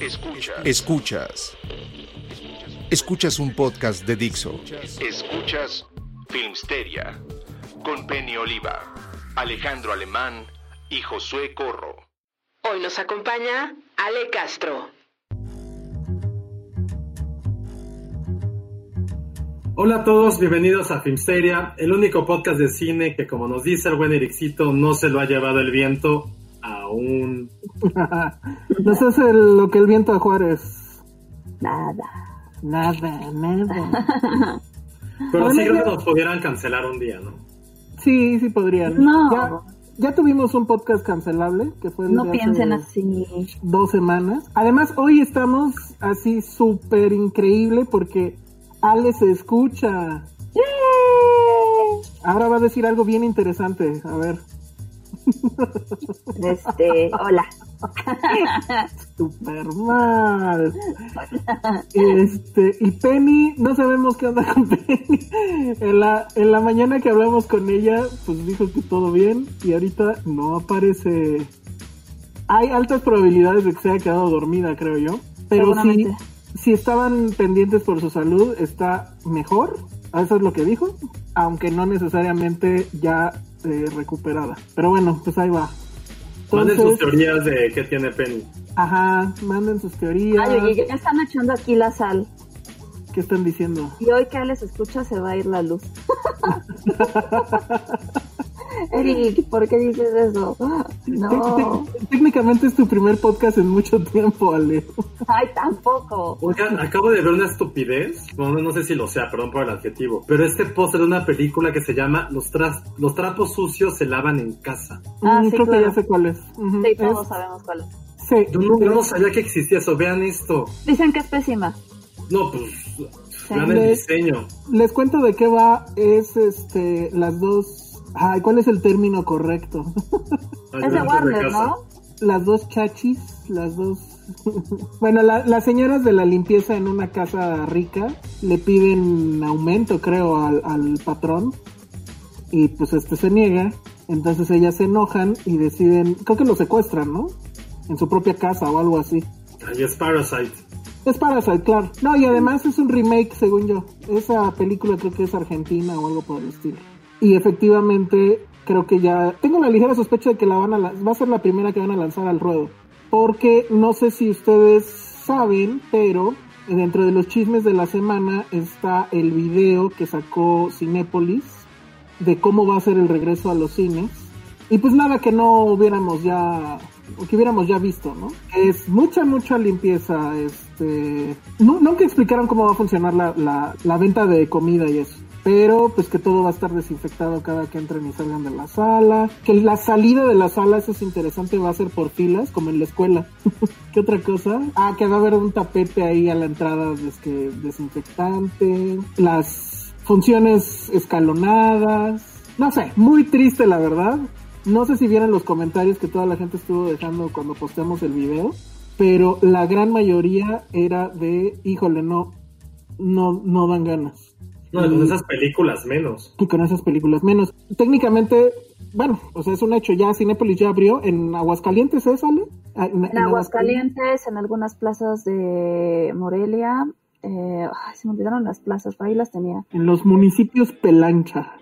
Escuchas. Escuchas. Escuchas un podcast de Dixo. Escuchas Filmsteria con Penny Oliva, Alejandro Alemán y Josué Corro. Hoy nos acompaña Ale Castro. Hola a todos, bienvenidos a Filmsteria, el único podcast de cine que como nos dice el buen Ericito no se lo ha llevado el viento aún. no sé hace lo que el viento a Juárez. Nada. Nada, nada. Pero sí creo que nos pudieran cancelar un día, ¿no? Sí, sí podrían. No. Ya, ya tuvimos un podcast cancelable, que fue No piensen hace así. dos semanas. Además, hoy estamos así súper increíble porque Ale se escucha. Ahora va a decir algo bien interesante. A ver. Este, hola. Super mal. Este, y Penny, no sabemos qué onda con Penny. En la, en la mañana que hablamos con ella, pues dijo que todo bien. Y ahorita no aparece. Hay altas probabilidades de que se haya quedado dormida, creo yo. Pero si, si estaban pendientes por su salud, está mejor. Eso es lo que dijo. Aunque no necesariamente ya eh, recuperada. Pero bueno, pues ahí va. Manden sus Entonces, teorías de qué tiene Penny. ajá, manden sus teorías. Ay, oye, ya están echando aquí la sal. ¿Qué están diciendo? Y hoy que les escucha se va a ir la luz. Eric, ¿por qué dices eso? No. Técnicamente es tu primer podcast en mucho tiempo, Ale. Ay, tampoco. Oigan, acabo de ver una estupidez. Bueno, no sé si lo sea, perdón por el adjetivo. Pero este póster de una película que se llama Los, tras- Los trapos sucios se lavan en casa. Ah, Mm, sí, creo que claro. ya sé cuál es. Sí, todos Es- sabemos cuál es. sí, Yo no, yo no sabía que existía eso. Vean esto. Dicen que es pésima. No, pues. Vean el diseño. Les cuento de qué va. Es este las dos. Ay, ¿cuál es el término correcto? Es de Warner. ¿no? las dos chachis, las dos. bueno, la- las señoras de la limpieza en una casa rica le piden aumento, creo, al, al patrón. Y pues este se niega. Entonces ellas se enojan y deciden. Creo que lo secuestran, ¿no? En su propia casa o algo así. Ahí es Parasite. Es Parasite, claro. No, y además es un remake, según yo. Esa película creo que es argentina o algo por el estilo. Y efectivamente, creo que ya... Tengo la ligera sospecha de que la van a... Va a ser la primera que van a lanzar al ruedo. Porque no sé si ustedes saben, pero dentro de los chismes de la semana está el video que sacó Cinépolis de cómo va a ser el regreso a los cines. Y pues nada que no hubiéramos ya, o que hubiéramos ya visto, ¿no? Es mucha, mucha limpieza, este... No, nunca explicaron cómo va a funcionar la, la, la venta de comida y eso. Pero pues que todo va a estar desinfectado cada que entren y salgan de la sala. Que la salida de la sala, eso es interesante, va a ser por filas, como en la escuela. ¿Qué otra cosa? Ah, que va a haber un tapete ahí a la entrada des- que- desinfectante. Las funciones escalonadas. No sé, muy triste la verdad. No sé si vieron los comentarios que toda la gente estuvo dejando cuando posteamos el video. Pero la gran mayoría era de, híjole, no, no, no dan ganas. No, con esas películas menos. Y con esas películas menos. Técnicamente, bueno, o sea, es un hecho. Ya Cinépolis ya abrió. En Aguascalientes, ¿eh, sale? Ah, En Aguascalientes, en algunas plazas de Morelia. Eh, ay, se me olvidaron las plazas, ahí las tenía. En los municipios Pelancha.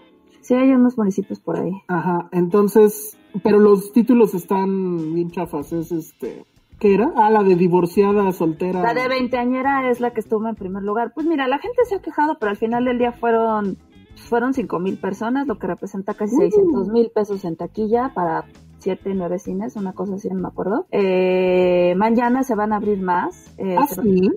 Sí, hay unos municipios por ahí. Ajá, entonces, pero los títulos están bien chafas, es este... ¿Qué era? Ah, la de divorciada, soltera. La de veinteañera es la que estuvo en primer lugar. Pues mira, la gente se ha quejado, pero al final del día fueron fueron cinco mil personas, lo que representa casi Uh. 600 mil pesos en taquilla para siete, nueve cines, una cosa así, no me acuerdo. Eh, mañana se van a abrir más. eh, Ah, sí.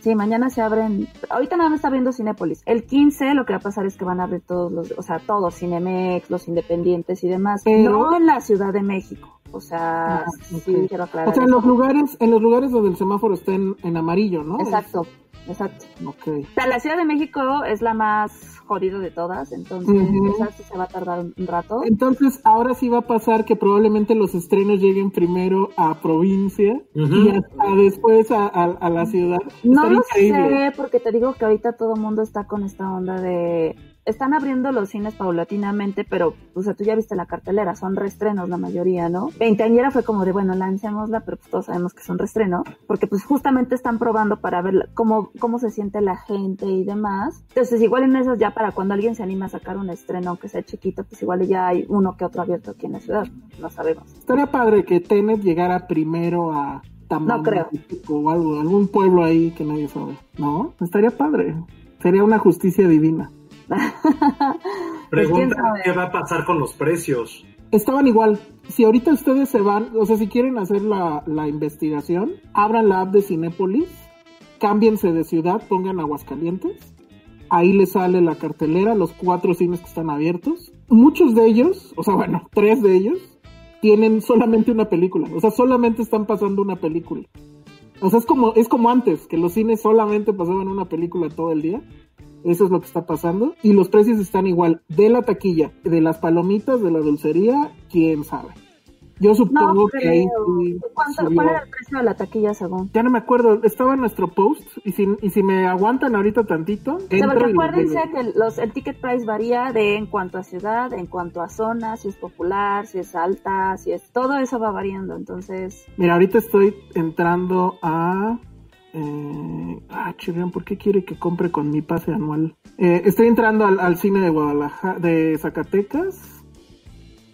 Sí, mañana se abren. Ahorita nada más está abriendo Cinépolis. El 15 lo que va a pasar es que van a abrir todos los, o sea, todos, Cinemex, los independientes y demás. No en la Ciudad de México. O sea, Ah, sí ok. quiero aclarar. O sea, en los lugares, en los lugares donde el semáforo está en, en amarillo, ¿no? Exacto, exacto. Ok. O sea, la Ciudad de México es la más jodida de todas, entonces Ujú. esa sí se va a tardar un rato. Entonces, ahora sí va a pasar que probablemente los estrenos lleguen primero a provincia Ujú. y hasta después a, a- a la ciudad. No Estaría lo increíble. sé, porque te digo que ahorita todo el mundo está con esta onda de... Están abriendo los cines paulatinamente, pero, o sea, tú ya viste la cartelera, son reestrenos la mayoría, ¿no? Veinteañera fue como de, bueno, lancémosla, pero pues todos sabemos que es un reestreno, porque pues justamente están probando para ver cómo, cómo se siente la gente y demás. Entonces, igual en esas ya para cuando alguien se anima a sacar un estreno, aunque sea chiquito, pues igual ya hay uno que otro abierto aquí en la ciudad, no sabemos. Estaría padre que Tenet llegara primero a No creo. O algo, algún pueblo ahí que nadie sabe. ¿No? Estaría padre. Sería una justicia divina. Pues, Pregunta qué va a pasar con los precios. Estaban igual. Si ahorita ustedes se van, o sea, si quieren hacer la, la investigación, abran la app de Cinépolis, cámbiense de ciudad, pongan Aguascalientes, ahí les sale la cartelera, los cuatro cines que están abiertos. Muchos de ellos, o sea, bueno, tres de ellos, tienen solamente una película, o sea, solamente están pasando una película. O sea, es como, es como antes, que los cines solamente pasaban una película todo el día. Eso es lo que está pasando. Y los precios están igual. De la taquilla, de las palomitas, de la dulcería, quién sabe. Yo supongo No que ahí creo. sí ¿Cuánto- subió. ¿Cuál era el precio de la taquilla según? Ya no me acuerdo, estaba en nuestro post. Y si, y si me aguantan ahorita tantito, O sea, y- acuérdense que los, el ticket price varía de en cuanto a ciudad, en cuanto a zona, si es popular, si es alta, si es... Todo eso va variando, entonces... Mira, ahorita estoy entrando a. Eh, ah, chirrión, ¿por qué quiere que compre con mi pase anual? Eh, estoy entrando al, al cine de Guadalajara, de Zacatecas.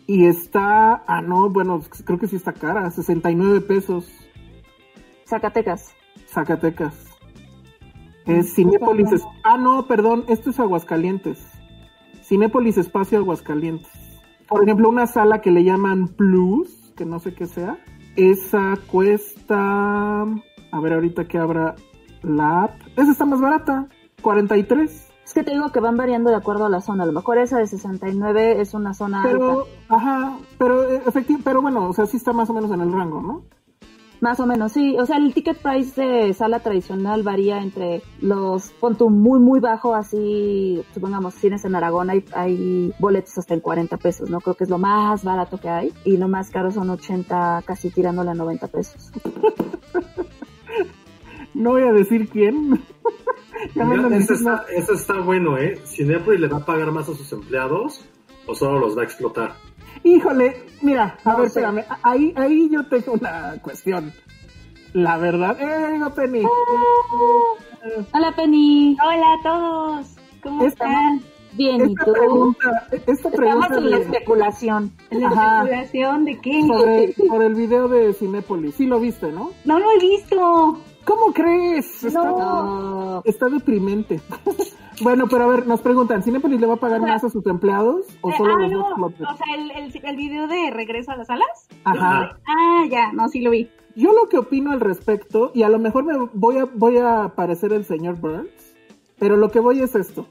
Y está. Ah, no, bueno, creo que sí está cara, 69 pesos. Zacatecas. Zacatecas. Es Cinépolis. es- Ah, no, perdón, esto es Aguascalientes. Cinépolis Espacio Aguascalientes. Por ejemplo, una sala que le llaman Plus, que no sé qué sea. Esa cuesta. A ver, ahorita que abra la app. Esa está más barata. 43. Es que te digo que van variando de acuerdo a la zona. A lo mejor esa de 69 es una zona Pero, alta. ajá, pero eh, efectivo, pero bueno, o sea, sí está más o menos en el rango, ¿no? Más o menos, sí. O sea, el ticket price de sala tradicional varía entre los, pon muy, muy bajo, así, supongamos, cines en Aragón, hay, hay boletos hasta en 40 pesos, ¿no? Creo que es lo más barato que hay. Y lo más caro son 80, casi tirándole a 90 pesos. No voy a decir quién. Ya me diciendo- está, ese está bueno, ¿eh? Cinepolis le va a pagar más a sus empleados o solo los va a explotar. Híjole, mira, a No ver, sé. espérame, ahí, ahí yo tengo una cuestión. La verdad, ¡eh, no, Penny! Hola, Penny. Hola a todos. ¿Cómo Esta- están? Bien, ¿y Esta tú? pregunta, esta Estamos pregunta en la especulación. ¿La Ajá. especulación de qué? sobre, sobre el video de Cinépolis. Sí lo viste, ¿no? No lo he visto. ¿Cómo crees? Está, No. está deprimente. bueno, pero a ver, nos preguntan, ¿Cinépolis le va a pagar más a sus empleados o Eh, solo ah, los no. dos? O sea, el, el, el video de regreso a las salas. Ajá. Ah, ya, no, sí lo vi. Yo lo que opino al respecto, y a lo mejor me voy a, voy a parecer el señor Burns, pero lo que voy es esto.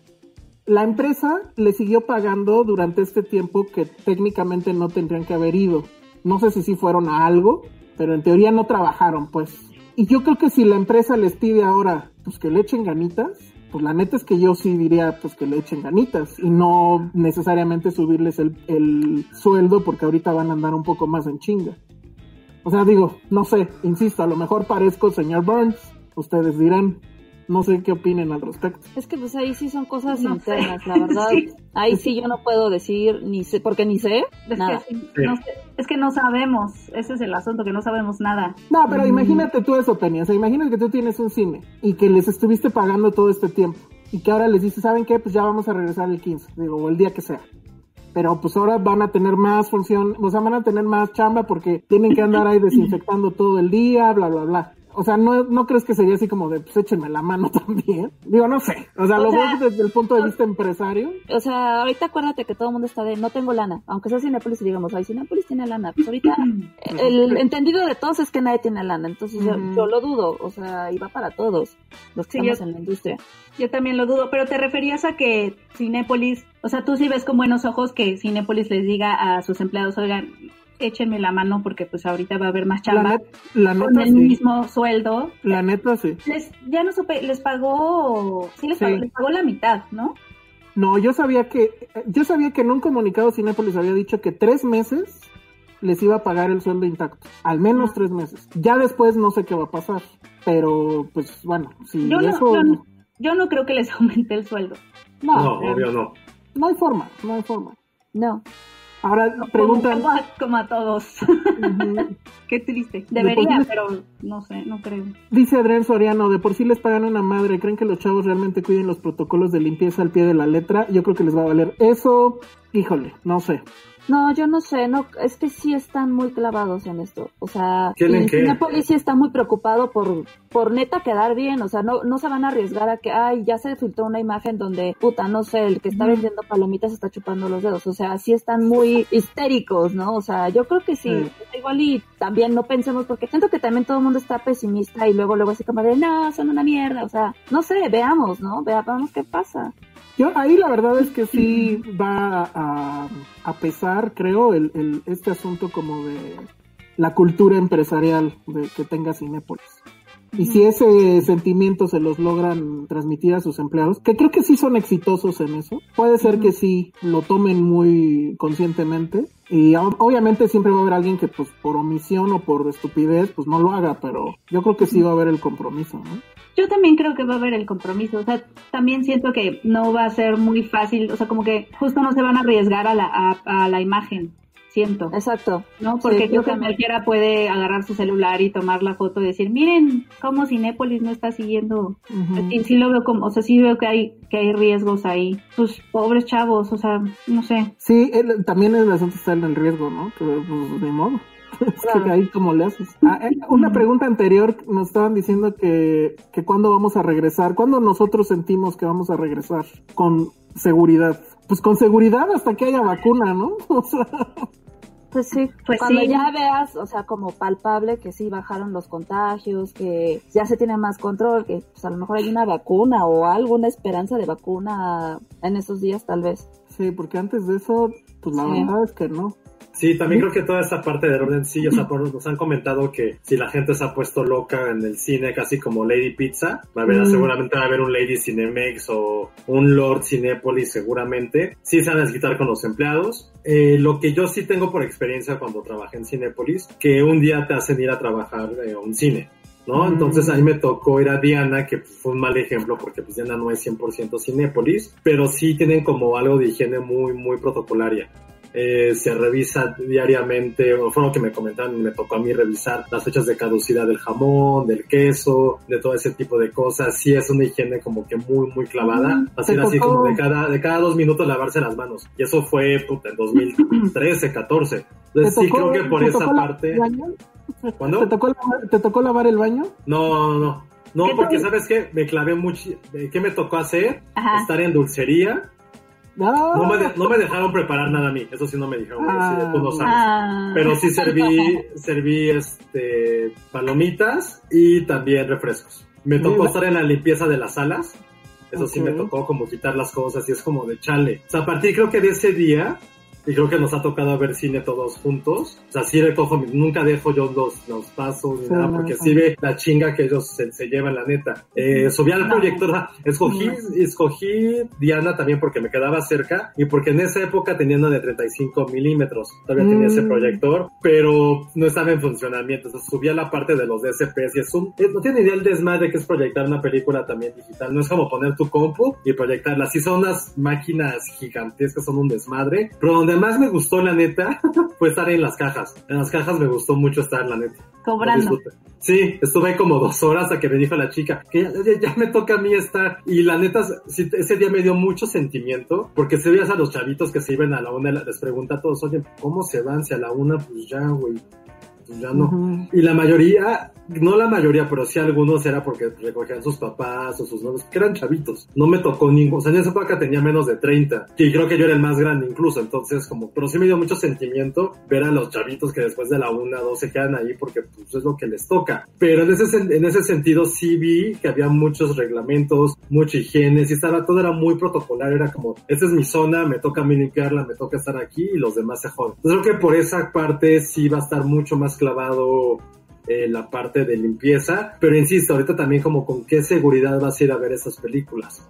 La empresa le siguió pagando durante este tiempo que técnicamente no tendrían que haber ido. No sé si sí fueron a algo, pero en teoría no trabajaron, pues. Y yo creo que si la empresa les pide ahora, pues que le echen ganitas, pues la neta es que yo sí diría, pues que le echen ganitas y no necesariamente subirles el, el sueldo porque ahorita van a andar un poco más en chinga. O sea, digo, no sé, insisto, a lo mejor parezco señor Burns, ustedes dirán, no sé qué opinen al respecto. Es que pues ahí sí son cosas No internas, sé. la verdad. Sí. Ahí sí yo no puedo decir, ni sé, porque ni sé Es nada. que, sí, no sé, es que no sabemos. Ese es el asunto, que no sabemos nada. No, pero imagínate tú eso, Penny, o sea, imagínate que tú tienes un cine y que les estuviste pagando todo este tiempo y que ahora les dices, ¿saben qué? Pues ya vamos a regresar el 15, digo, o el día que sea. pero pues ahora van a tener más función, o sea, van a tener más chamba porque tienen que andar ahí desinfectando todo el día, bla, bla, bla. O sea, ¿no, ¿no crees que sería así como de, pues échenme la mano también? Digo, no sé. O sea, O lo sea, veo desde el punto de vista empresario. O sea, ahorita acuérdate que todo el mundo está de no tengo lana, aunque sea Cinepolis y digamos, ay, Cinepolis tiene lana. Pues ahorita el entendido de todos es que nadie tiene lana, entonces yo, yo lo dudo, o sea, y va para todos los que Sí, estamos yo- en la industria. Yo también lo dudo, pero te referías a que Cinépolis, o sea, tú sí ves con buenos ojos que Cinépolis les diga a sus empleados, oigan, échenme la mano porque pues ahorita va a haber más La, chamba net- la con el sí. mismo sueldo. La neta sí. Les, ya no supe, les pagó, sí les, Sí. Pagó, les pagó la mitad, ¿no? No, yo sabía que, yo sabía que en un comunicado Cinépolis había dicho que tres meses les iba a pagar el sueldo intacto. Al menos tres meses. Ya después no sé qué va a pasar. Pero, pues, bueno, si Yo no, eso... yo, no, yo no creo que les aumente el sueldo. no, No, obvio no. no hay forma, no hay forma. No, Ahora preguntan... como a, como a todos. Qué triste. De Debería, pero no sé, no creo. Dice Adrián Soriano, de por sí les pagan una madre, ¿creen que los chavos realmente cuiden los protocolos de limpieza al pie de la letra? Yo creo que les va a valer eso, híjole, no sé. No, yo no sé, no, es que sí están muy clavados en esto, o sea. Cinépolis sí está muy preocupado por, por neta quedar bien, o sea, no, no se van a arriesgar a que, ay, ya se filtró una imagen donde, puta, no sé, el que está vendiendo palomitas está chupando los dedos, o sea, sí están muy histéricos, ¿no? O sea, yo creo que sí, Sí. igual y también no pensemos, porque siento que también todo el mundo está pesimista y luego, luego así como de, no, son una mierda, o sea, no sé, veamos, ¿no? Veamos qué pasa. Yo ahí la verdad es que sí va a, a pesar, creo, el, el, este asunto como de la cultura empresarial de que tenga Cinépolis. Y si ese sentimiento se los logran transmitir a sus empleados, que creo que sí son exitosos en eso, puede ser que sí lo tomen muy conscientemente. Y obviamente siempre va a haber alguien que pues por omisión o por estupidez pues no lo haga, pero yo creo que sí va a haber el compromiso, ¿no? Yo también creo que va a haber el compromiso, o sea, también siento que no va a ser muy fácil, o sea, como que justo no se van a arriesgar a la, a, a la imagen, siento, Exacto. ¿no? Porque Sí, yo creo que cualquiera puede agarrar su celular y tomar la foto y decir, miren cómo Cinépolis no está siguiendo, Ujú. y sí lo veo como, o sea, sí veo que hay, que hay riesgos ahí, pues pobres chavos, o sea, no sé. Sí, el- también el asunto está en el riesgo, ¿no? Pero pues de modo. Es que ahí como le haces. Ah, eh, una pregunta anterior nos estaban diciendo que, que cuándo vamos a regresar, cuándo nosotros sentimos que vamos a regresar con seguridad. Pues con seguridad hasta que haya vacuna, ¿no? O sea, Pues sí, Pues cuando sí. ya veas, o sea, como palpable que sí bajaron los contagios, que ya se tiene más control, que pues a lo mejor hay una vacuna o alguna esperanza de vacuna en estos días tal vez. sí, porque antes de eso, pues la Sí. verdad es que no. Sí, también creo que toda esta parte del orden, sí, o sea, por- nos han comentado que si la gente se ha puesto loca en el cine, casi como Lady Pizza, va a haber, Mm. seguramente va a haber un Lady Cinemex o un Lord Cinépolis seguramente. Sí se van a desquitar con los empleados. Eh, lo que yo sí tengo por experiencia cuando trabajé en Cinépolis, que un día te hacen ir a trabajar eh, a un cine. ¿no? Mm. Entonces ahí me tocó ir a Diana, que fue un mal ejemplo porque pues Diana no es 100% Cinépolis, pero sí tienen como algo de higiene muy, muy protocolaria. Eh, se revisa diariamente, o fue lo que me comentaron, me tocó a mí revisar las fechas de caducidad del jamón, del queso, de todo ese tipo de cosas. Sí es una higiene como que muy, muy clavada. Así, así como de cada, de cada dos minutos lavarse las manos. Y eso fue puta, en 2013, 14. Entonces sí creo que por esa parte... ¿Cuándo? ¿Te tocó, lavar, ¿Te tocó lavar el baño? No, no, no. No, ¿Qué porque? ¿sabes qué? Me clavé mucho. ¿Qué me tocó hacer? Ajá. Estar en dulcería. Ah, No me, de- no me dejaron preparar nada a mí. Eso sí no me dijeron. Ah, sí, tú no sabes. Ah. Pero sí serví, serví este, palomitas y también refrescos. Me tocó estar en la limpieza de las salas. Eso sí me tocó como quitar las cosas y es como de chale. O sea, a partir creo que de ese día, y creo que nos ha tocado ver cine todos juntos. O sea, sí recojo, nunca dejo yo los, los pasos ni Sí, nada, porque sí ve la chinga que ellos se, se llevan, la neta. Eh, subí al proyector, escogí, escogí Diana también porque me quedaba cerca y porque en esa época tenía una de 35 milímetros. Todavía tenía ese Mm. proyector, pero no estaba en funcionamiento. Entonces subí a la parte de los DSPs y es un, eh, no tiene idea el desmadre que es proyectar una película también digital. No es como poner tu compu y proyectarla. Sí son unas máquinas gigantescas, son un desmadre, pero donde donde más me gustó, la neta, fue estar en las cajas. En las cajas me gustó mucho estar, la neta. Cobrando. Sí, estuve ahí como dos horas a que me dijo la chica que ya, ya- ya me toca a mí estar. Y la neta, ese día me dio mucho sentimiento porque se veías a los chavitos que se iban a la una, les pregunta a todos, oye, ¿cómo se van? Si a la una, pues ya, güey. Pues ya no. Ujú. Y la mayoría, no la mayoría, pero sí algunos era porque recogían sus papás o sus novios, que eran chavitos. No me tocó ninguno, o sea, en esa época tenía menos de 30. Y creo que yo era el más grande incluso, entonces como, pero sí me dio mucho sentimiento ver a los chavitos que después de la una, dos se quedan ahí porque pues es lo que les toca. Pero en ese, en ese sentido sí vi que había muchos reglamentos, mucha higiene, sí estaba, todo era muy protocolar, era como, esta es mi zona, me toca a mí limpiarla, me toca estar aquí y los demás se joden. Entonces creo que por esa parte sí va a estar mucho más clavado eh, la parte de limpieza, pero insisto, ahorita también como con qué seguridad vas a ir a ver esas películas.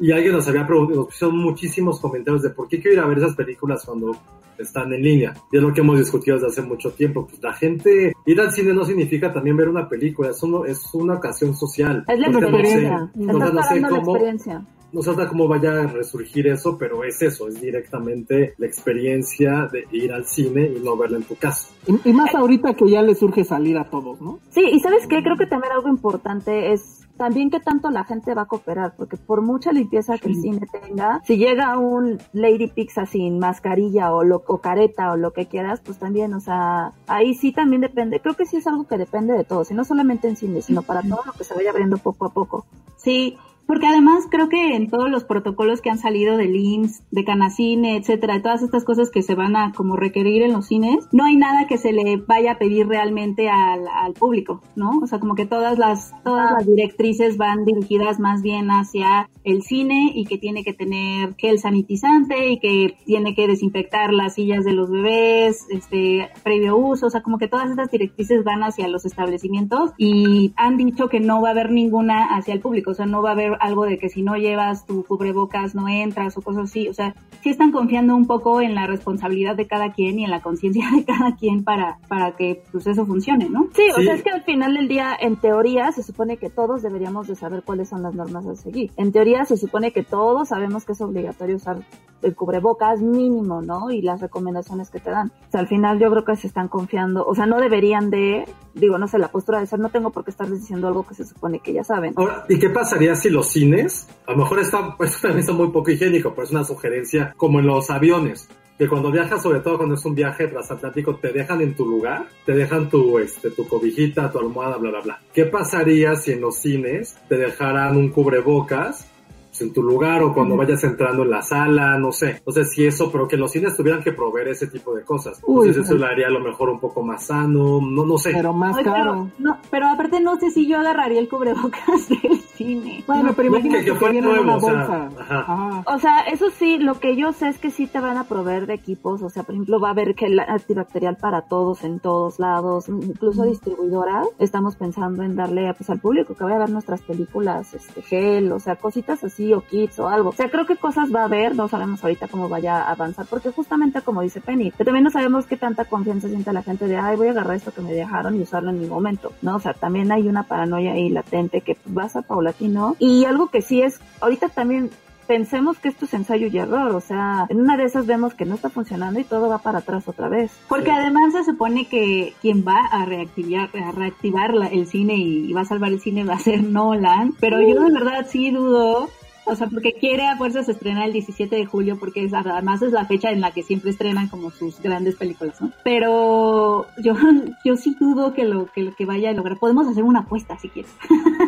Y alguien nos había preguntado, nos pusieron muchísimos comentarios de por qué quiero ir a ver esas películas cuando están en línea. Y es lo que hemos discutido desde hace mucho tiempo. Pues la gente, ir al cine no significa también ver una película, es, uno, es una ocasión social. Es la Ahorita no sé- experiencia. no sé la experiencia. No sé hasta cómo vaya a resurgir eso, pero es eso, es directamente la experiencia de ir al cine y no verla en tu casa. Y, y más ahorita que ya le surge salir a todos, ¿no? Sí, y sabes qué, creo que también algo importante es también qué tanto la gente va a cooperar, porque por mucha limpieza que el cine tenga, si llega un Lady Pizza sin mascarilla o, lo, o careta o lo que quieras, pues también, o sea, ahí sí también depende, creo que sí es algo que depende de todos, y no solamente en cine, sino para todo lo que se vaya abriendo poco a poco. Sí, porque además creo que en todos los protocolos que han salido del IMSS, de Canacine, etcétera, de todas estas cosas que se van a como requerir en los cines, no hay nada que se le vaya a pedir realmente al, al público, ¿no? O sea, como que todas las, todas las directrices van dirigidas más bien hacia el cine y que tiene que tener gel sanitizante y que tiene que desinfectar las sillas de los bebés, este, previo uso, o sea, como que todas estas directrices van hacia los establecimientos y han dicho que no va a haber ninguna hacia el público, o sea, no va a haber algo de que si no llevas tu cubrebocas no entras o cosas así, o sea, sí están confiando un poco en la responsabilidad de cada quien y en la conciencia de cada quien para, para que pues eso funcione, ¿no? Sí, o Sí. sea, es que al final del día, en teoría, se supone que todos deberíamos de saber cuáles son las normas a seguir. En teoría, se supone que todos sabemos que es obligatorio usar el cubrebocas mínimo, ¿no? Y las recomendaciones que te dan. O sea, al final yo creo que se están confiando, o sea, no deberían de, digo, no sé, la postura de ser, no tengo por qué estarles diciendo algo que se supone que ya saben. Ahora, ¿y qué pasaría si los cines, a lo mejor está, esto también está muy poco higiénico, pero es una sugerencia, como en los aviones, que cuando viajas, sobre todo cuando es un viaje transatlántico, te dejan en tu lugar, te dejan tu, este, tu cobijita, tu almohada, bla, bla, bla. ¿Qué pasaría si en los cines te dejaran un cubrebocas pues, en tu lugar o cuando vayas entrando en la sala, no sé. No sé si eso, pero que los cines tuvieran que proveer ese tipo de cosas. Uy, Entonces eso ay. lo haría a lo mejor un poco más sano, no, no sé. Pero más Ay, caro. pero, no, pero aparte no sé si yo agarraría el cubrebocas del cine. Bueno, pero imagínate que- que, que nuevo, una o sea, bolsa. ajá. Ajá. O sea, eso sí, lo que yo sé es que sí te van a proveer de equipos, o sea, por ejemplo, va a haber gel antibacterial para todos en todos lados, incluso distribuidoras. Estamos pensando en darle pues, al público que vaya a ver nuestras películas, este gel, o sea, cositas así o kits o algo. O sea, creo que cosas va a haber, no sabemos ahorita cómo vaya a avanzar, porque justamente como dice Penny, que también no sabemos qué tanta confianza siente la gente de, ay, voy a agarrar esto que me dejaron y usarlo en mi momento, ¿no? O sea, también hay una paranoia ahí latente que vas a paulatino. Y algo que sí es, ahorita también pensemos que esto es ensayo y error, o sea, en una de esas vemos que no está funcionando y todo va para atrás otra vez. Porque además se supone que quien va a reactivar, a reactivar la- el cine y, y va a salvar el cine va a ser Nolan, pero yo de verdad sí dudo. O sea, porque quiere a fuerzas estrenar el 17 de julio, porque es, además es la fecha en la que siempre estrenan como sus grandes películas, ¿no? Pero yo, yo sí dudo que lo, que lo que vaya a lograr. Podemos hacer una apuesta si quieres.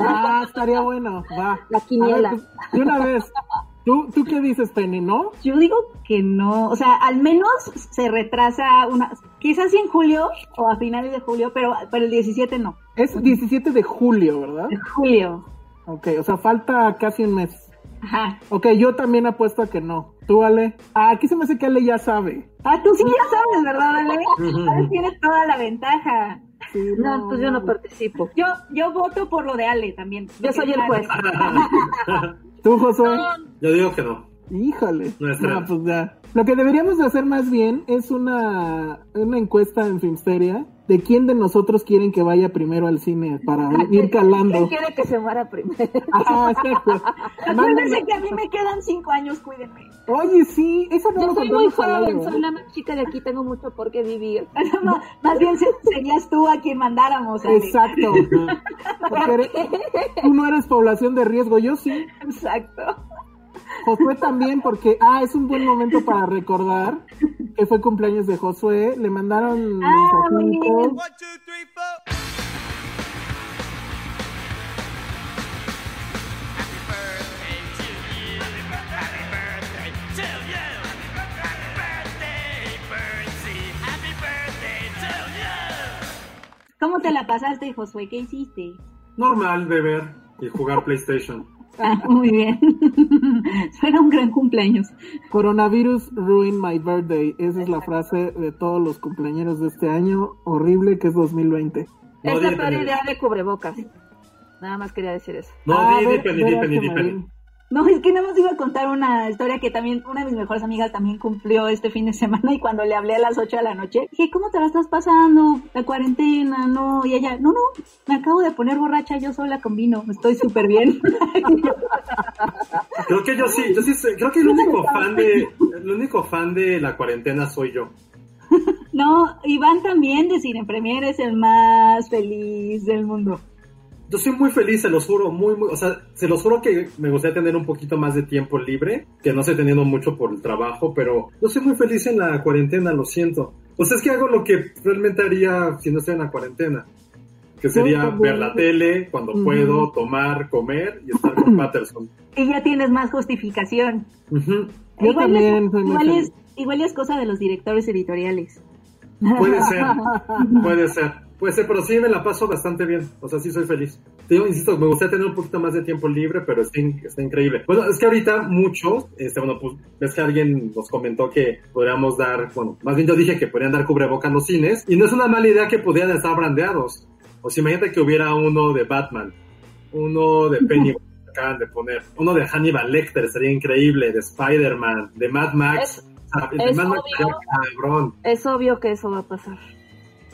Ah, estaría bueno. Va. La ver, quiniela. pues, de una vez. ¿Tú, ¿Tú qué dices, Penny, no? Yo digo que no, o sea, al menos se retrasa una, quizás sí en julio o a finales de julio, pero, pero el 17 no, Es 17 de julio, ¿verdad? de julio. Ok, o sea, falta casi un mes. Ajá. Ok, yo también apuesto a que no. ¿Tú, Ale? Ah, aquí se me hace que Ale ya sabe. Ah, tú sí ya sabes, ¿verdad, Ale? Ale tiene toda la ventaja. Sí, No, pues yo no participo. Yo, yo voto por lo de Ale también. Yo soy el juez. ¿Tú, Josué? Yo digo que no. Híjole. Nuestra. No, pues ya. Lo que deberíamos de hacer más bien es una, una encuesta en Filmsteria de quién de nosotros quieren que vaya primero al cine para ir ¿Quién calando. quiere que se muera primero? Exacto. Acuérdense que a mí me quedan cinco años, cuídenme. Oye, sí, eso no Yo lo soy muy joven, soy la más chica de aquí, tengo mucho por qué vivir. Más, más bien se- serías tú a quien mandáramos. Ale. Exacto. Porque eres- tú no eres población de riesgo, yo sí. Exacto. Josué también, porque, ah, es un buen momento para recordar que fue cumpleaños de Josué. Le mandaron Ah. ¿Cómo te la pasaste, Josué? ¿Qué hiciste? Normal, beber y jugar PlayStation. Ah, muy bien. Suena un gran cumpleaños. Coronavirus ruined my birthday. Esa es la frase de todos los cumpleaños de este año horrible que es 2020. No, es la di- peor idea de cubrebocas. Nada más quería decir eso. No, Ah, di, ve- di, Penny, di, No, es que nada más iba a contar una historia que también una de mis mejores amigas también cumplió este fin de semana y cuando le hablé a las 8 de la noche, dije, ¿cómo te la estás pasando? La cuarentena, no, y ella, no, no, me acabo de poner borracha yo sola con vino, estoy súper bien. Creo que yo sí, yo sí creo que el único fan de, el único fan de la cuarentena soy yo. no, Iván también de Cine Premier es el más feliz del mundo. Yo soy muy feliz, se los juro, muy, muy, o sea, se los juro que me gustaría tener un poquito más de tiempo libre, que no estoy teniendo mucho por el trabajo, pero yo soy muy feliz en la cuarentena, lo siento. O sea, es que hago lo que realmente haría si no estoy en la cuarentena, que sería ver la tele cuando puedo, tomar, comer y estar con Patterson. Y ya tienes más justificación. Yo también igual, es, igual es cosa de los directores editoriales. Puede ser, puede ser, puede ser, pero sí me la paso bastante bien, o sea, sí soy feliz. Te digo, insisto, me gustaría tener un poquito más de tiempo libre, pero está, in- está increíble. Bueno, es que ahorita muchos, este, bueno, pues ves que alguien nos comentó que podríamos dar, bueno, más bien yo dije que podrían dar cubrebocas en los cines, y no es una mala idea que pudieran estar brandeados. O sea, imagínate que hubiera uno de Batman, uno de Penny, acaban de poner, uno de Hannibal Lecter, sería increíble, de Spider-Man, de Mad Max. Es- o sea, el de Mad Max obvio. cabrón. Es obvio que eso va a pasar.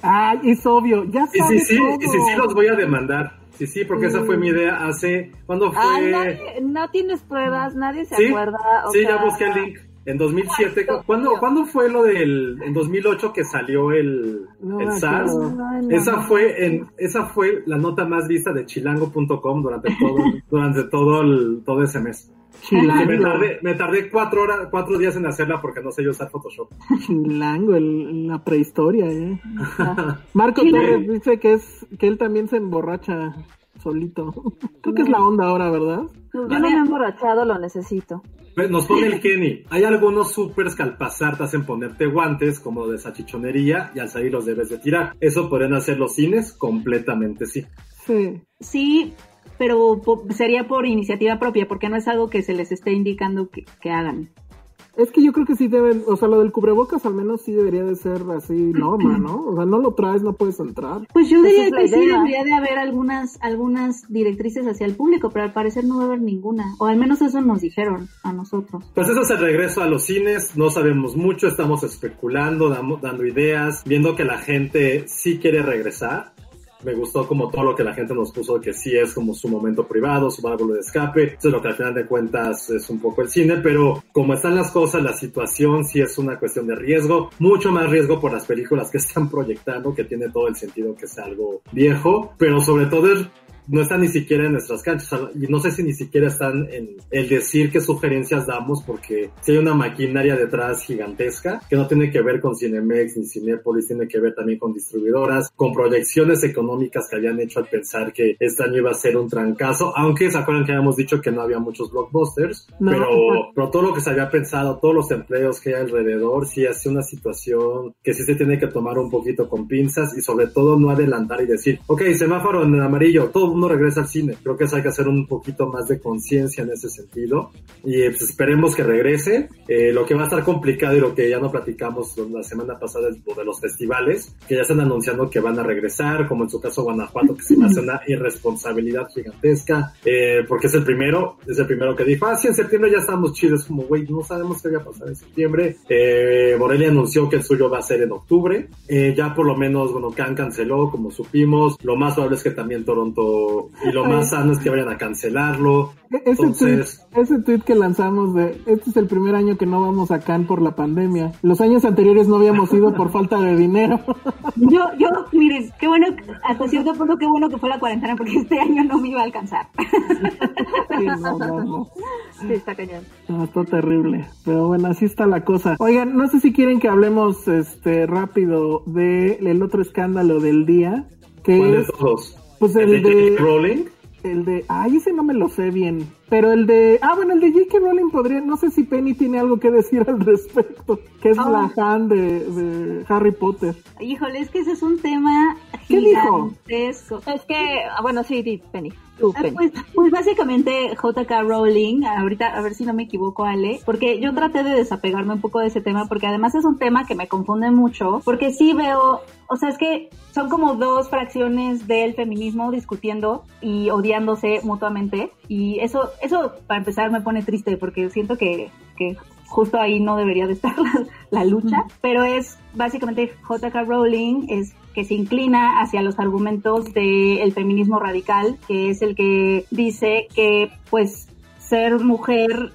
Ay, es obvio, ya Sí, sí, sabes sí, todo. y sí, sí los voy a demandar. Sí, sí, porque esa fue mi idea hace... ¿Cuándo fue? Ay, nadie- no tienes pruebas, nadie se sí, acuerda. o sí, sea, ya busqué el link. En 2007, ¿cuándo, ¿cuándo fue lo del... En 2008 que salió el, No el SARS? Ay, no, Esa no. fue en, esa fue la nota más vista de chilango.com durante todo, durante todo el, todo ese mes. Y me Chilango, tardé, me tardé cuatro horas, cuatro días en hacerla porque no sé yo usar Photoshop. chilango, el- la prehistoria, eh. Marco Sí. Torres dice que es que él también se emborracha solito. Creo que es la onda ahora, ¿verdad? Yo no me he emborrachado, lo necesito. Nos pone el Kenny. Hay algunos supers que al pasar te hacen ponerte guantes, como de sachichonería, y al salir los debes de tirar. Eso podrían hacer los cines, completamente sí. Sí. Sí, pero po- sería por iniciativa propia, porque no es algo que se les esté indicando que, que hagan. Es que yo creo que sí deben, o sea, lo del cubrebocas al menos sí debería de ser así norma, ¿no? O sea, no lo traes, no puedes entrar. Pues yo diría que sí debería de haber algunas, algunas directrices hacia el público, pero al parecer no va a haber ninguna. O al menos eso nos dijeron a nosotros. Pues eso es el regreso a los cines, no sabemos mucho, estamos especulando, dando ideas, viendo que la gente sí quiere regresar. Me gustó como todo lo que la gente nos puso, que sí es como su momento privado, su válvula de escape. Eso es lo que al final de cuentas es un poco el cine, pero como están las cosas, la situación sí es una cuestión de riesgo, mucho más riesgo por las películas que están proyectando, que tiene todo el sentido que sea algo viejo, pero sobre todo es no están ni siquiera en nuestras canchas y no sé si ni siquiera están en el decir qué sugerencias damos porque si hay una maquinaria detrás gigantesca que no tiene que ver con Cinemex ni Cinépolis, tiene que ver también con distribuidoras, con proyecciones económicas que habían hecho al pensar que este año iba a ser un trancazo, aunque se acuerdan que habíamos dicho que no había muchos blockbusters, No. pero, pero todo lo que se había pensado, todos los empleos que hay alrededor, sí hace una situación que sí se tiene que tomar un poquito con pinzas y sobre todo no adelantar y decir, ok, semáforo en amarillo, todo mundo regresa al cine. Creo que eso hay que hacer un poquito más de conciencia en ese sentido y pues, esperemos que regrese. Eh, lo que va a estar complicado y lo que ya no platicamos la semana pasada es lo de los festivales, que ya están anunciando que van a regresar, como en su caso Guanajuato, que se me hace una irresponsabilidad gigantesca, eh, porque es el primero, es el primero que dijo, ah, sí, en septiembre ya estamos chidos, como, güey, no sabemos qué va a pasar en septiembre. Eh, Morelia anunció que el suyo va a ser en octubre, Eh, ya por lo menos, bueno, Can canceló, como supimos, lo más probable es que también Toronto pero y lo más sano es que vayan a cancelarlo. E-, ese, Entonces- tweet, ese tweet que lanzamos de este es el primer año que no vamos a Cannes por la pandemia. Los años anteriores no habíamos ido por falta de dinero. Yo, yo, miren, qué bueno, hasta cierto punto, qué bueno que fue la cuarentena, porque este año no me iba a alcanzar. Sí, no, no, no. Sí, está cañón. No, está terrible. Pero bueno, así está la cosa. Oigan, no sé si quieren que hablemos este rápido de el otro escándalo del día, que ¿Cuál de es todos? Pues ¿El de de. Rowling? el de ay, ese no me lo sé bien, pero el de ah, bueno, el de J.K. Rowling podría, no sé si Penny tiene algo que decir al respecto, que es Oh. la fan de, de Harry Potter. Híjole, es que ese es un tema ¿Qué dijo? gigantesco. Es que, ah, bueno, sí, di, Penny. Tú, Ah, Penny. Pues, pues básicamente JK Rowling, ahorita a ver si no me equivoco Ale, porque yo traté de desapegarme un poco de ese tema, porque además es un tema que me confunde mucho, porque sí veo, o sea, es que son como dos fracciones del feminismo discutiendo y odiándose mutuamente, y eso, eso para empezar me pone triste, porque siento que, que justo ahí no debería de estar la, la lucha, pero es básicamente JK Rowling es que se inclina hacia los argumentos del feminismo radical, que es el que dice que pues ser mujer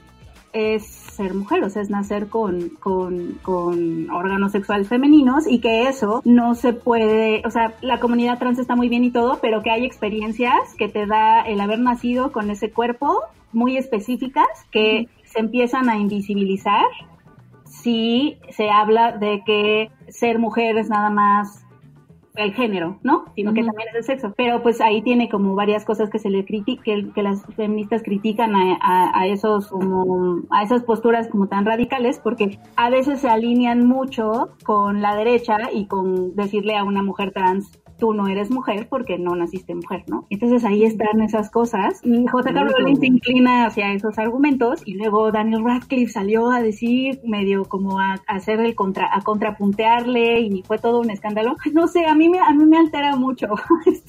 es ser mujer, o sea, es nacer con, con, con órganos sexuales femeninos y que eso no se puede, o sea, la comunidad trans está muy bien y todo, pero que hay experiencias que te da el haber nacido con ese cuerpo muy específicas que se empiezan a invisibilizar si se habla de que ser mujer es nada más el género, ¿no? Sino que también es el sexo. Pero pues ahí tiene como varias cosas que se le critica, que, que las feministas critican a, a- a esos como, a esas posturas como tan radicales, porque a veces se alinean mucho con la derecha y con decirle a una mujer trans tú no eres mujer porque no naciste mujer, ¿no? Entonces ahí están esas cosas y J.K. Rowling se inclina hacia esos argumentos y luego Daniel Radcliffe salió a decir medio como a, a hacer el contra, a contrapuntearle y fue todo un escándalo. No sé, a mí me, a mí me altera mucho.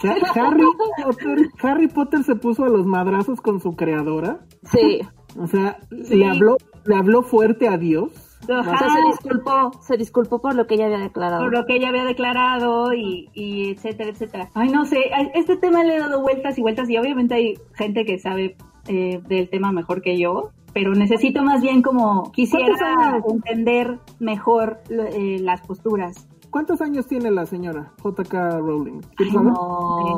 Ha- Harry Potter, Harry Potter se puso a los madrazos con su creadora. Sí. O sea, le habló, le habló fuerte a Dios. O sea, se disculpó, se disculpó por lo que ella había declarado. por lo que ella había declarado y, y etcétera, etcétera. Ay, no sé, este tema le he dado vueltas y vueltas y obviamente hay gente que sabe eh, del tema mejor que yo, pero necesito más bien como quisiera ¿Cuántos años? entender mejor eh, las posturas. ¿Cuántos años tiene la señora JK Rowling? Ay, ¿Quieres saber? Como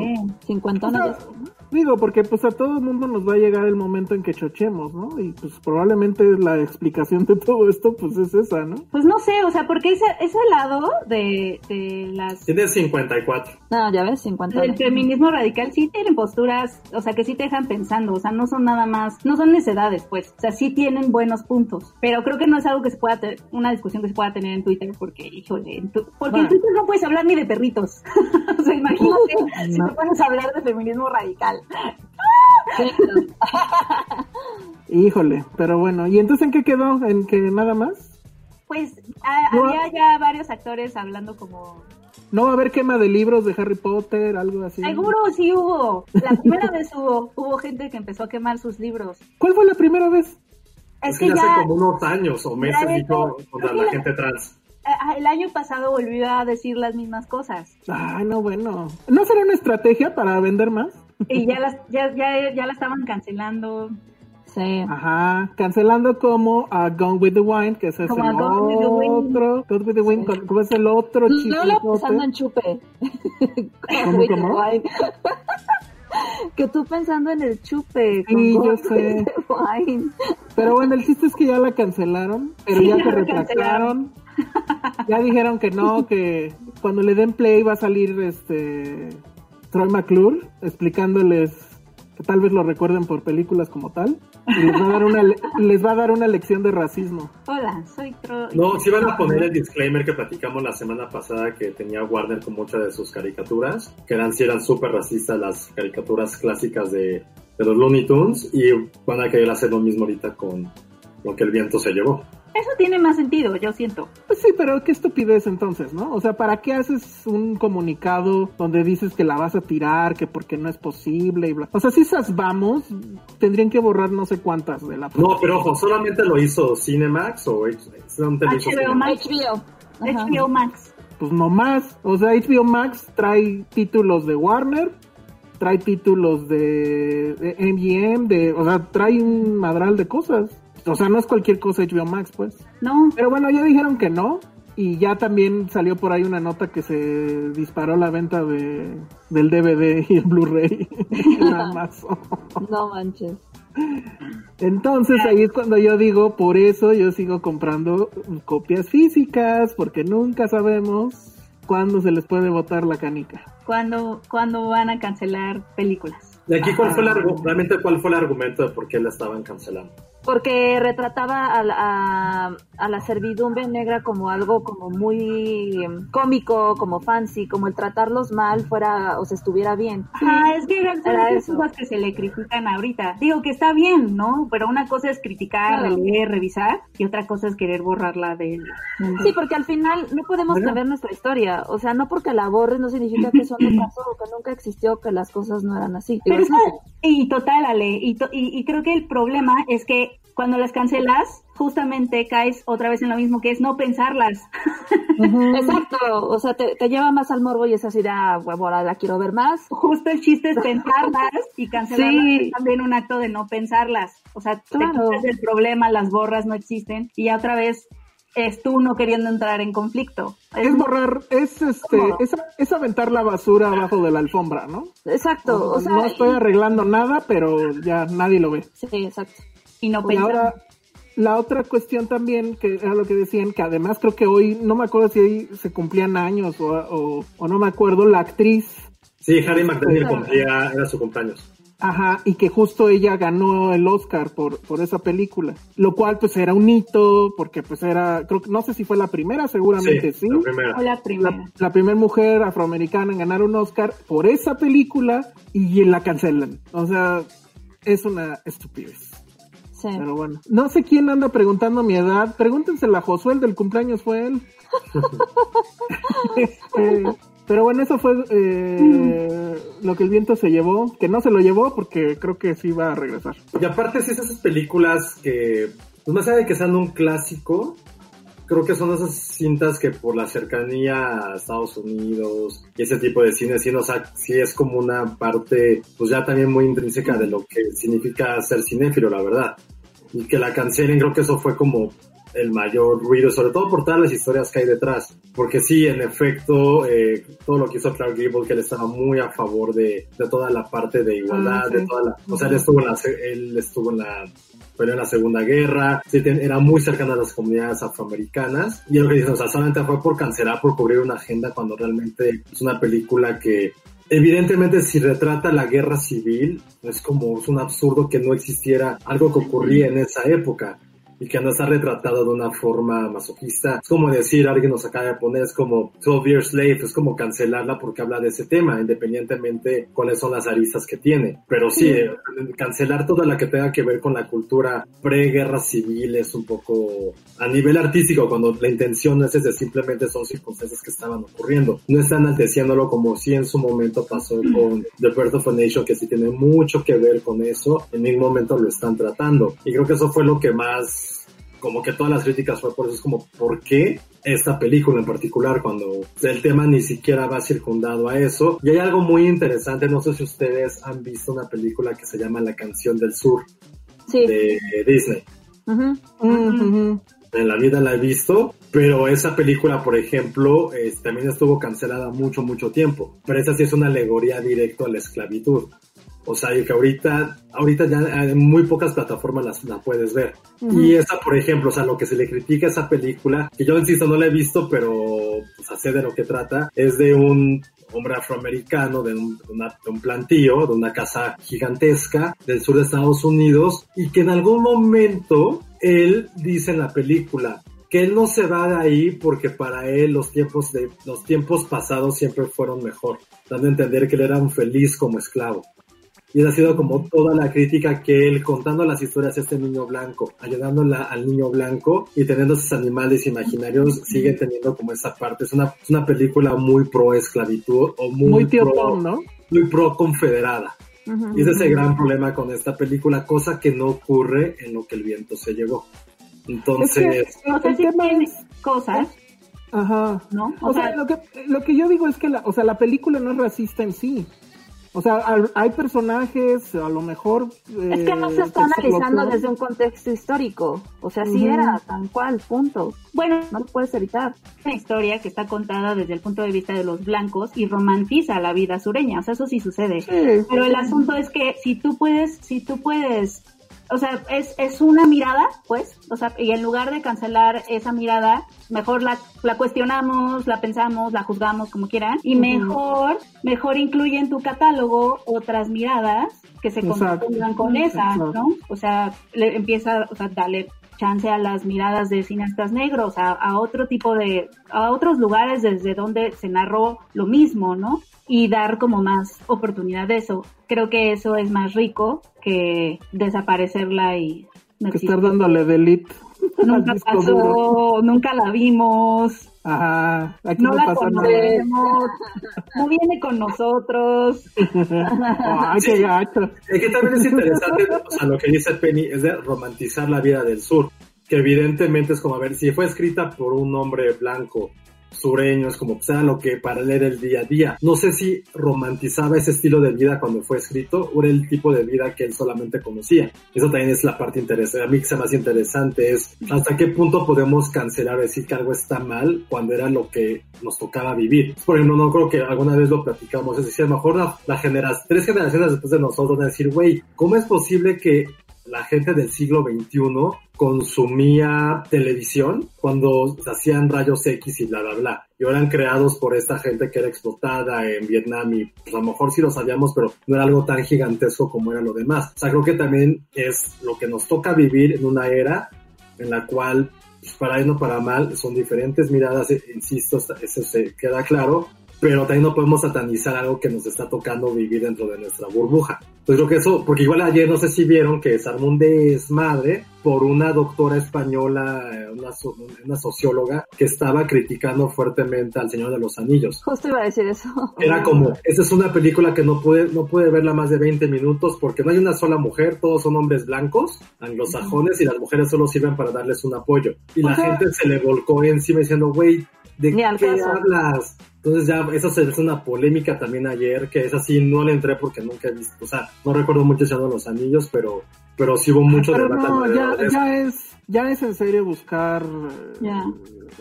Digo, porque pues a todo el mundo nos va a llegar el momento en que chochemos, ¿no? Y pues probablemente la explicación de todo esto pues es esa, ¿no? Pues no sé, o sea, porque ese, ese lado de, de las Tiene 54. No, ya ves, cincuenta. El feminismo radical sí tienen posturas, o sea, que sí te dejan pensando, o sea, no son nada más, no son necedades, pues, o sea, sí tienen buenos puntos, pero creo que no es algo que se pueda tener, una discusión que se pueda tener en Twitter, porque, híjole, en tu- porque en. Twitter no puedes hablar ni de perritos, o sea, imagínate si No. a hablar de feminismo radical. Híjole, pero bueno, ¿y entonces en qué quedó? ¿En que nada más? Pues a- No. había ya varios actores hablando como, ¿No va a haber quema de libros de Harry Potter, algo así? seguro sí hubo, la primera vez hubo, hubo gente que empezó a quemar sus libros. ¿Cuál fue la primera vez? Es, Es que que ya hace como unos años o meses dijo contra la la- gente trans. Ah, el año pasado volvió a decir las mismas cosas Ay, no, bueno. ¿No será una estrategia para vender más? y ya las ya, ya, ya la estaban cancelando. Ajá, cancelando como a Gone with the Wind, que ese es el otro, Gone with the Wind, Sí. ¿cómo es el otro chico? la pensando en chupe. ¿Cómo, With cómo? wine. que tú pensando en el chupe. con Sí, yo sé. wine. Pero bueno, el chiste es que ya la cancelaron, pero Sí, ya se retractaron. Ya dijeron que no, que cuando le den play va a salir este Troy McClure explicándoles que tal vez lo recuerden por películas como tal y les va a dar una le- les va a dar una lección de racismo. Hola, soy Troy. No, sí van a poner el disclaimer que platicamos la semana pasada que tenía Warner con muchas de sus caricaturas, que eran sí eran súper racistas las caricaturas clásicas de, de los Looney Tunes y van a querer hacer lo mismo ahorita con lo que el viento se llevó. Eso tiene más sentido, yo siento. Pues sí, pero qué estupidez entonces, ¿no? O sea, ¿para qué haces un comunicado donde dices que la vas a tirar, que porque no es posible y bla? O sea, si esas vamos, tendrían que borrar no sé cuántas de la No, pero ojo, solamente lo hizo Cinemax o H- solamente lo hizo HBO Cinemax. Max. HBO. HBO Max. Pues no más. O sea, HBO Max trae títulos de Warner trae títulos de, de MGM, de, o sea, trae un madral de cosas. O sea, no es cualquier cosa HBO Max, pues. No. Pero bueno, ya dijeron que no. Y ya también salió por ahí una nota que se disparó la venta de, del DVD y el Blu-ray en Amazon. No manches. Entonces ahí es cuando yo digo, por eso yo sigo comprando copias físicas, porque nunca sabemos cuándo se les puede botar la canica. ¿Cuándo, cuándo van a cancelar películas? ¿Y aquí cuál fue el realmente cuál fue el argumento de por qué la estaban cancelando? Porque retrataba a la, a, a la servidumbre negra como algo como muy em, cómico, como fancy, como el tratarlos mal fuera o se estuviera bien. Ah, es que son Era esas cosas que se le critican ahorita. Digo que está bien, ¿no? Pero una cosa es criticar, Claro. leer, revisar, y otra cosa es querer borrarla del mundo. Sí, porque al final no podemos Bueno. cambiar nuestra historia. O sea, no porque la borres no significa que eso no pasó o que nunca existió, que las cosas no eran así. Pero Digo, es que- y total, Ale, y, to- y, y creo que el problema es que cuando las cancelas, justamente caes otra vez en lo mismo que es no pensarlas. Exacto, o sea, te, te lleva más al morbo y es así de, ah, ahora la quiero ver más. Justo el chiste es pensarlas y cancelarlas Sí. es también un acto de no pensarlas. O sea, Claro. te quitas del problema, las borras no existen y ya otra vez es tú no queriendo entrar en conflicto. Es Es borrar, es este, es aventar la basura abajo de la alfombra, ¿no? Exacto, o sea, no estoy arreglando nada, pero ya nadie lo ve. sí, exacto. Y no pensar. ahora, la otra cuestión también, que era lo que decían, que además creo que hoy, no me acuerdo si hoy se cumplían años o, o, o no me acuerdo, la actriz, Sí, Harry McDaniel Claro. cumplía, era su cumpleaños. ajá, y que justo ella ganó el Oscar por, por esa película, lo cual pues era un hito, porque pues era, creo que, no sé si fue la primera, seguramente sí. la primera. O la primera. La, la primera mujer afroamericana en ganar un Oscar por esa película y la cancelan. O sea, es una estupidez. Sí. Pero bueno, no sé quién anda preguntando mi edad. Pregúntensela a Josué, el del cumpleaños fue él. Este, pero bueno, eso fue eh, lo que el viento se llevó. Que no se lo llevó porque creo que sí va a regresar. Y aparte, sí, es esas películas que, pues más allá de que sean un clásico, creo que son esas cintas que por la cercanía a Estados Unidos y ese tipo de cine, sí, nos ha- sí es como una parte, pues ya también muy intrínseca de lo que significa ser cinéfilo, la verdad. Y que la cancelen, creo que eso fue como el mayor ruido, sobre todo por todas las historias que hay detrás. Porque sí, en efecto, eh, todo lo que hizo Clark Gable, que él estaba muy a favor de, de toda la parte de igualdad, Ah, sí. de toda la... O sea, él estuvo en la... Él estuvo en la peleó en la Segunda Guerra, sí, era muy cercana a las comunidades afroamericanas, y es lo que dicen, o sea, solamente fue por cancelar, por cubrir una agenda, cuando realmente es una película que Evidentemente, si retrata la guerra civil, es como es un absurdo que no existiera algo que ocurría en esa época y que no está retratado de una forma masoquista. Es como decir, alguien nos acaba de poner, es como 12 Years Slave, es como cancelarla porque habla de ese tema, independientemente cuáles son las aristas que tiene. Pero sí, eh, cancelar toda la que tenga que ver con la cultura pre-guerra civil es un poco a nivel artístico, cuando la intención no es ese, simplemente son circunstancias que estaban ocurriendo. No están enalteciéndolo como si en su momento pasó con The Birth of a Nation, que sí tiene mucho que ver con eso, en ningún momento lo están tratando. Y creo que eso fue lo que más, como que todas las críticas fue por eso, es como, ¿por qué esta película en particular cuando el tema ni siquiera va circundado a eso? Y hay algo muy interesante, no sé si ustedes han visto una película que se llama La canción del sur Sí. de Disney. Ujú. en la vida la he visto, pero esa película, por ejemplo, también estuvo cancelada mucho, mucho tiempo. Pero esa sí es una alegoría directo a la esclavitud. O sea, y que ahorita, ahorita ya en muy pocas plataformas las- la puedes ver. Y esa, por ejemplo, o sea, lo que se le critica a esa película, que yo insisto, no la he visto, pero pues, sé de lo que trata, es de un hombre afroamericano de un, de un plantío, de una casa gigantesca del sur de Estados Unidos, y que en algún momento él dice en la película, que él no se va de ahí porque para él los tiempos de los tiempos pasados siempre fueron mejor, dando a entender que él era un feliz como esclavo. Y esa ha sido como toda la crítica que él, contando las historias de este niño blanco, ayudándola al niño blanco y teniendo esos animales imaginarios, sigue teniendo como esa parte. Es una, es una película muy pro esclavitud o muy, Muy tío pro, Tom, ¿no? muy pro confederada. Y ese es el gran problema con esta película, cosa que no ocurre en lo que el viento se llevó. Entonces, O sea, el sí tema tiene es- cosas, Ajá. ¿no? O, sea, lo que, lo que yo digo es que la, o sea, la película no es racista en sí. O sea, al- hay personajes, a lo mejor... Es que no se eh, está analizando desde un contexto histórico. O sea, sí era tan cual, punto. Bueno, No lo puedes evitar. una historia que está contada desde el punto de vista de los blancos y romantiza la vida sureña, o sea, eso sí sucede. Sí. Pero el asunto es que si tú puedes, si tú puedes, o sea, es, es una mirada, pues, o sea, y en lugar de cancelar esa mirada, mejor la, la cuestionamos, la pensamos, la juzgamos como quieran, y mejor, mejor incluye en tu catálogo otras miradas que se correspondan con esa, Exacto. ¿no? O sea, le empieza, o sea, dale chance a las miradas de cineastas negros, a, a otro tipo de, a otros lugares desde donde se narró lo mismo, ¿no? Y dar como más oportunidad de eso. Creo que eso es más rico que desaparecerla y no Que estar dándole delete. pasó, nunca la vimos, Ajá, aquí no no, la pasa nada. conocemos, no viene con nosotros. Ay, qué gacho. Es que también es interesante, o sea, lo que dice Penny es de romantizar la vida del sur, que evidentemente es como, a ver, si fue escrita por un hombre blanco sureño, es como, pues era lo que para leer el día a día. No sé si romantizaba ese estilo de vida cuando fue escrito o era el tipo de vida que él solamente conocía. Eso también es la parte interesante. A mí que se me hace interesante es hasta qué punto podemos cancelar decir que algo está mal cuando era lo que nos tocaba vivir. Por ejemplo, no creo que alguna vez lo platicamos, es decir, a lo mejor la, la genera- tres generaciones después de nosotros van a decir, güey, ¿cómo es posible que la gente del siglo XXI consumía televisión cuando se hacían rayos X y bla, bla, bla. Y eran creados por esta gente que era explotada en Vietnam y pues, a lo mejor sí lo sabíamos, pero no era algo tan gigantesco como era lo demás. O sea, creo que también es lo que nos toca vivir en una era en la cual, pues, para bien o para mal, son diferentes miradas, eh, insisto, eso se queda claro, pero también no podemos satanizar algo que nos está tocando vivir dentro de nuestra burbuja. Pues creo que eso, porque igual ayer no sé si vieron que se armó un desmadre por una doctora española, eh, una, una socióloga, que estaba criticando fuertemente al Señor de los Anillos. Justo iba a decir eso. Era como, esta es una película que no pude, no pude verla más de 20 minutos porque no hay una sola mujer, todos son hombres blancos, anglosajones, y las mujeres solo sirven para darles un apoyo. Y la O sea- gente se le volcó encima diciendo, güey, ¿de Ni al qué caso. hablas? Entonces ya, esa se hizo una polémica también ayer, que es así, no le entré porque nunca he visto, o sea, no recuerdo mucho de los Anillos, pero, pero sí hubo mucho Pero debate no, ya, de ya es, ya es en serio buscar, Ya.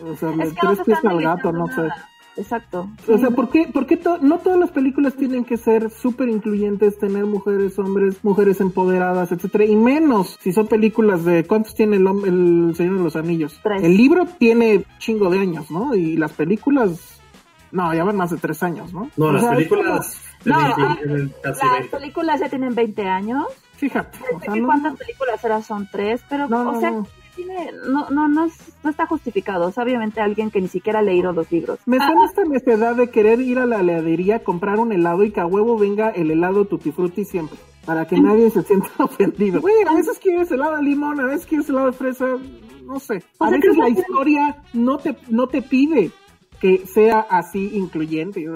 o sea, Es que tres pies al gato, no sé. Exacto. O sea, ¿por qué, por qué to- no todas las películas tienen que ser súper incluyentes, tener mujeres, hombres, mujeres empoderadas, etcétera? Y menos si son películas de, ¿cuántos tiene el, Señor de los Anillos? Tres. El libro tiene chingo de años, ¿no? Y las películas, no, ya van más de tres años, ¿no? No, O las sea, películas No, tienen- ah, Las 20. películas ya tienen 20 años. como- fíjate, o No sé sea, qué no- cuántas películas eran, son tres, pero, No, o no, sea, no. Tiene, no, no, no, es- no está justificado. Es obviamente alguien que ni siquiera ha leído los libros. Me suena esta necesidad de querer ir a la heladería, comprar un helado y que a huevo venga el helado tutti frutti siempre. Para que nadie se sienta ofendido. Güey, a veces quieres helado de limón, a veces quieres helado de fresa, no sé. A veces la historia no te, no te pide que sea así incluyente,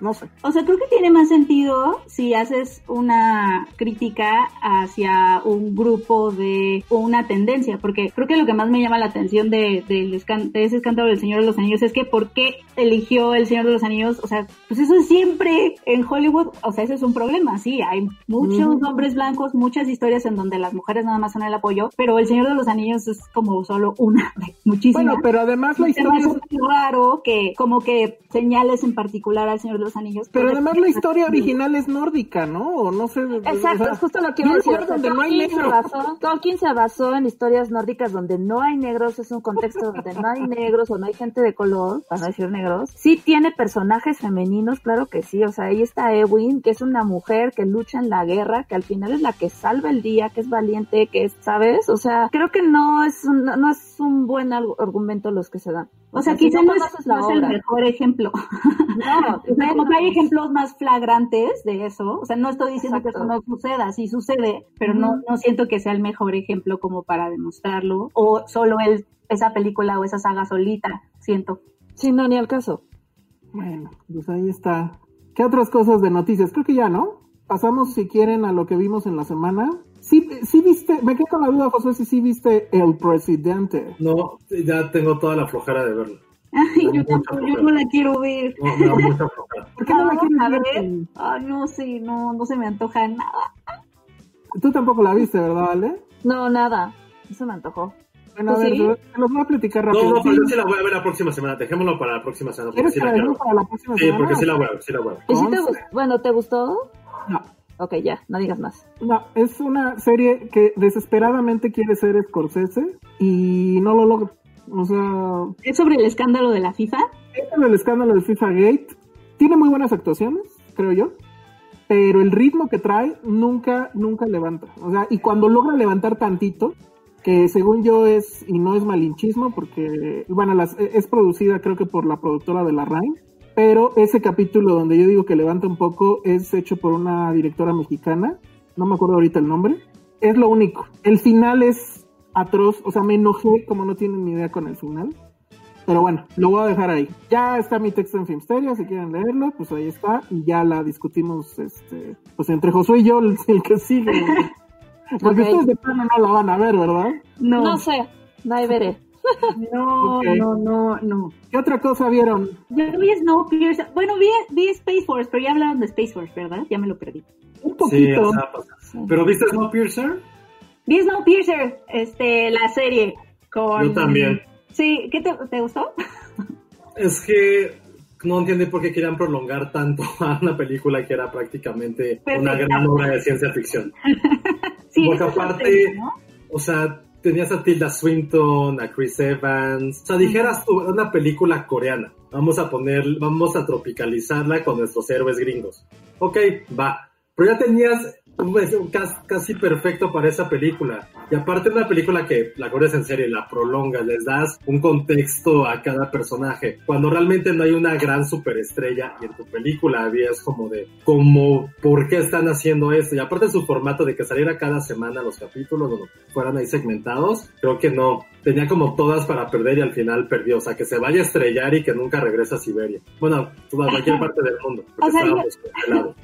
no sé. O sea, creo que tiene más sentido si haces una crítica hacia un grupo de o una tendencia, porque creo que lo que más me llama la atención de, escan- de ese escándalo del Señor de los Anillos es que por qué eligió el Señor de los Anillos, o sea, pues eso es siempre en Hollywood, o sea, ese es un problema, sí, hay muchos Ujú. hombres blancos, muchas historias en donde las mujeres nada más son el apoyo, pero el Señor de los Anillos es como solo una de muchísimas. Bueno, pero además la historia es raro que como que señales en particular al Señor de los Anillos. Pero además la historia original es nórdica, ¿no? O no sé. Exacto, o sea, es justo lo que iba a decir. lugar o sea, donde no hay Tolkien, se basó, Tolkien se basó en historias nórdicas donde no hay negros, es un contexto donde no hay negros o no hay gente de color, para no decir negros. Sí tiene personajes femeninos, claro que sí. O sea, ahí está Ewin, que es una mujer que lucha en la guerra, que al final es la que salva el día, que es valiente, que es, ¿sabes? O sea, creo que no es un, no es un buen argumento los que se dan. O sea, si quizá no, es, no el mejor ejemplo. No, O sea, como que hay ejemplos más flagrantes de eso. O sea, no estoy diciendo que eso no suceda, sí sucede, pero no, no siento que sea el mejor ejemplo como para demostrarlo. O solo él, esa película o esa saga solita, siento. Sí, no, ni al caso. Bueno, pues ahí está. ¿Qué otras cosas de noticias? Creo que ya, ¿no? Pasamos, si quieren, a lo que vimos en la semana. Sí, sí viste, me quedé con la duda, José, si sí viste El Presidente. No, ya tengo toda la flojera de verlo. Ay, yo, tampoco, yo no la quiero ver. No, me da mucha flojera. ¿Por qué no la Ah, quieres a ver? ver. Ay, no sé, no, no se me antoja nada. Tú tampoco la viste, ¿verdad, Ale? No, nada. Eso me antojó. Bueno, a ¿Tú ver, sí? los voy a platicar rápido. No, no, pero Sí, yo sí la voy a ver la próxima semana. Dejémoslo para la próxima semana. Porque ¿Quieres sí la quiero. para la próxima Sí, semana? porque sí la voy a ver, sí la voy a ver. ¿Y si te, bueno, ¿te gustó? No. Ok, ya, no digas más. No, es una serie que desesperadamente quiere ser Scorsese y no lo logra. O sea, Es sobre el escándalo de la FIFA. es sobre el escándalo del FIFA Gate. Tiene muy buenas actuaciones, creo yo. Pero el ritmo que trae nunca, nunca levanta. O sea, y cuando logra levantar tantito, que según yo es, y no es malinchismo, porque, bueno, las- es producida creo que por la productora de la Rain, pero ese capítulo donde yo digo que levanta un poco es hecho por una directora mexicana, no me acuerdo ahorita el nombre, es lo único. El final es atroz, o sea, me enojé como no tienen ni idea con el final. Pero bueno, lo voy a dejar ahí. Ya está mi texto en Filmsteria, si quieren leerlo, pues ahí está. Y ya la discutimos, este, pues entre Josué y yo, el, el que sigue. Porque Ok. ustedes de plano no la van a ver, ¿verdad? No, No sé, no hay veré. No, no, no, no. ¿Qué otra cosa vieron? Yo vi Snowpiercer. Bueno, vi, vi Space Force, pero ya hablaron de Space Force, ¿verdad? Ya me lo perdí. Un Sí, poquito. o sea, pues, ¿Pero viste Snowpiercer? Vi Snowpiercer, este, la serie. Con... Yo también. Sí, ¿qué te, te gustó? Es que no entiendo por qué querían prolongar tanto a una película que era prácticamente una gran obra de ciencia ficción. Sí, Porque aparte, o sea, tenías a Tilda Swinton, a Chris Evans. O sea, dijeras tú, una película coreana. Vamos a poner, vamos a tropicalizarla con nuestros héroes gringos. Ok, va. Pero ya tenías un, casi perfecto para esa película. Y aparte una película que la corres en serie, la prolongas, les das un contexto a cada personaje. Cuando realmente no hay una gran superestrella y en tu película habías como de, como, ¿por qué están haciendo esto? Y aparte su formato de que saliera cada semana los capítulos, bueno, fueran ahí segmentados, creo que no. Tenía como todas para perder y al final perdió. O sea, que se vaya a estrellar y que nunca regrese a Siberia. Bueno, toda cualquier parte del mundo. O sea.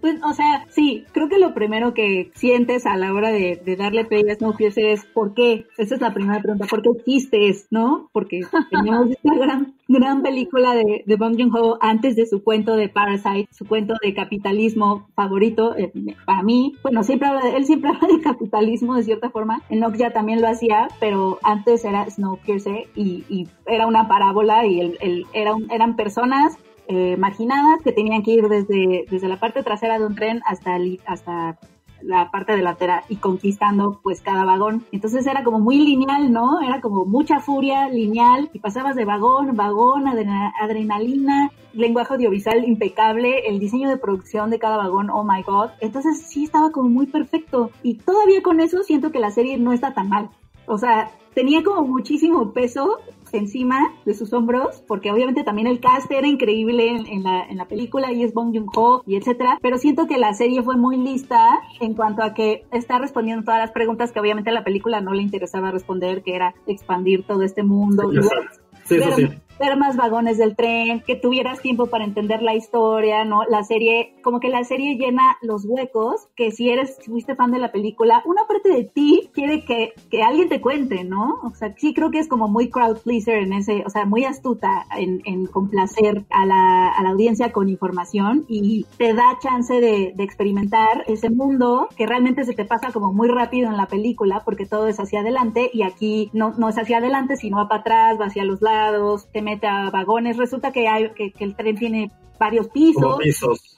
Pues, o sea, sí, creo que lo primero que sientes a la hora de, de darle play a Snowpiercer es ¿por qué? Esa es la primera pregunta, ¿por qué existes? ¿No? Porque teníamos esta gran, gran película de, de Bong Joon-ho antes de su cuento de Parasite, su cuento de capitalismo favorito eh, para mí. Bueno, siempre habla de, él siempre habla de capitalismo de cierta forma. En Nokia también lo hacía, pero antes era Snowpiercer y, y era una parábola y el, el- era un- eran personas eh, marginadas que tenían que ir desde, desde la parte trasera de un tren hasta, el- hasta la parte delantera y conquistando pues cada vagón. Entonces era como muy lineal, ¿no? Era como mucha furia lineal y pasabas de vagón, vagón, adrena- adrenalina, lenguaje audiovisual impecable, el diseño de producción de cada vagón, oh my god. Entonces sí estaba como muy perfecto y todavía con eso siento que la serie no está tan mal. O sea, tenía como muchísimo peso encima de sus hombros, porque obviamente también el cast era increíble en, en la, en la película y es Bong Joon-ho y etcétera, pero siento que la serie fue muy lista en cuanto a que está respondiendo todas las preguntas que obviamente a la película no le interesaba responder, que era expandir todo este mundo. y Exacto. Sí, eso sí. Ver, más vagones del tren, que tuvieras tiempo para entender la historia, ¿no? La serie, como que la serie llena los huecos, que si eres, si fuiste fan de la película, una parte de ti quiere que, que alguien te cuente, ¿no? O sea, sí creo que es como muy crowd pleaser en ese, o sea, muy astuta en, en complacer a la, a la audiencia con información y te da chance de, de experimentar ese mundo que realmente se te pasa como muy rápido en la película porque todo es hacia adelante y aquí no, no es hacia adelante, sino va para atrás, va hacia los lados, te mete a vagones, resulta que hay, que, que el tren tiene varios pisos.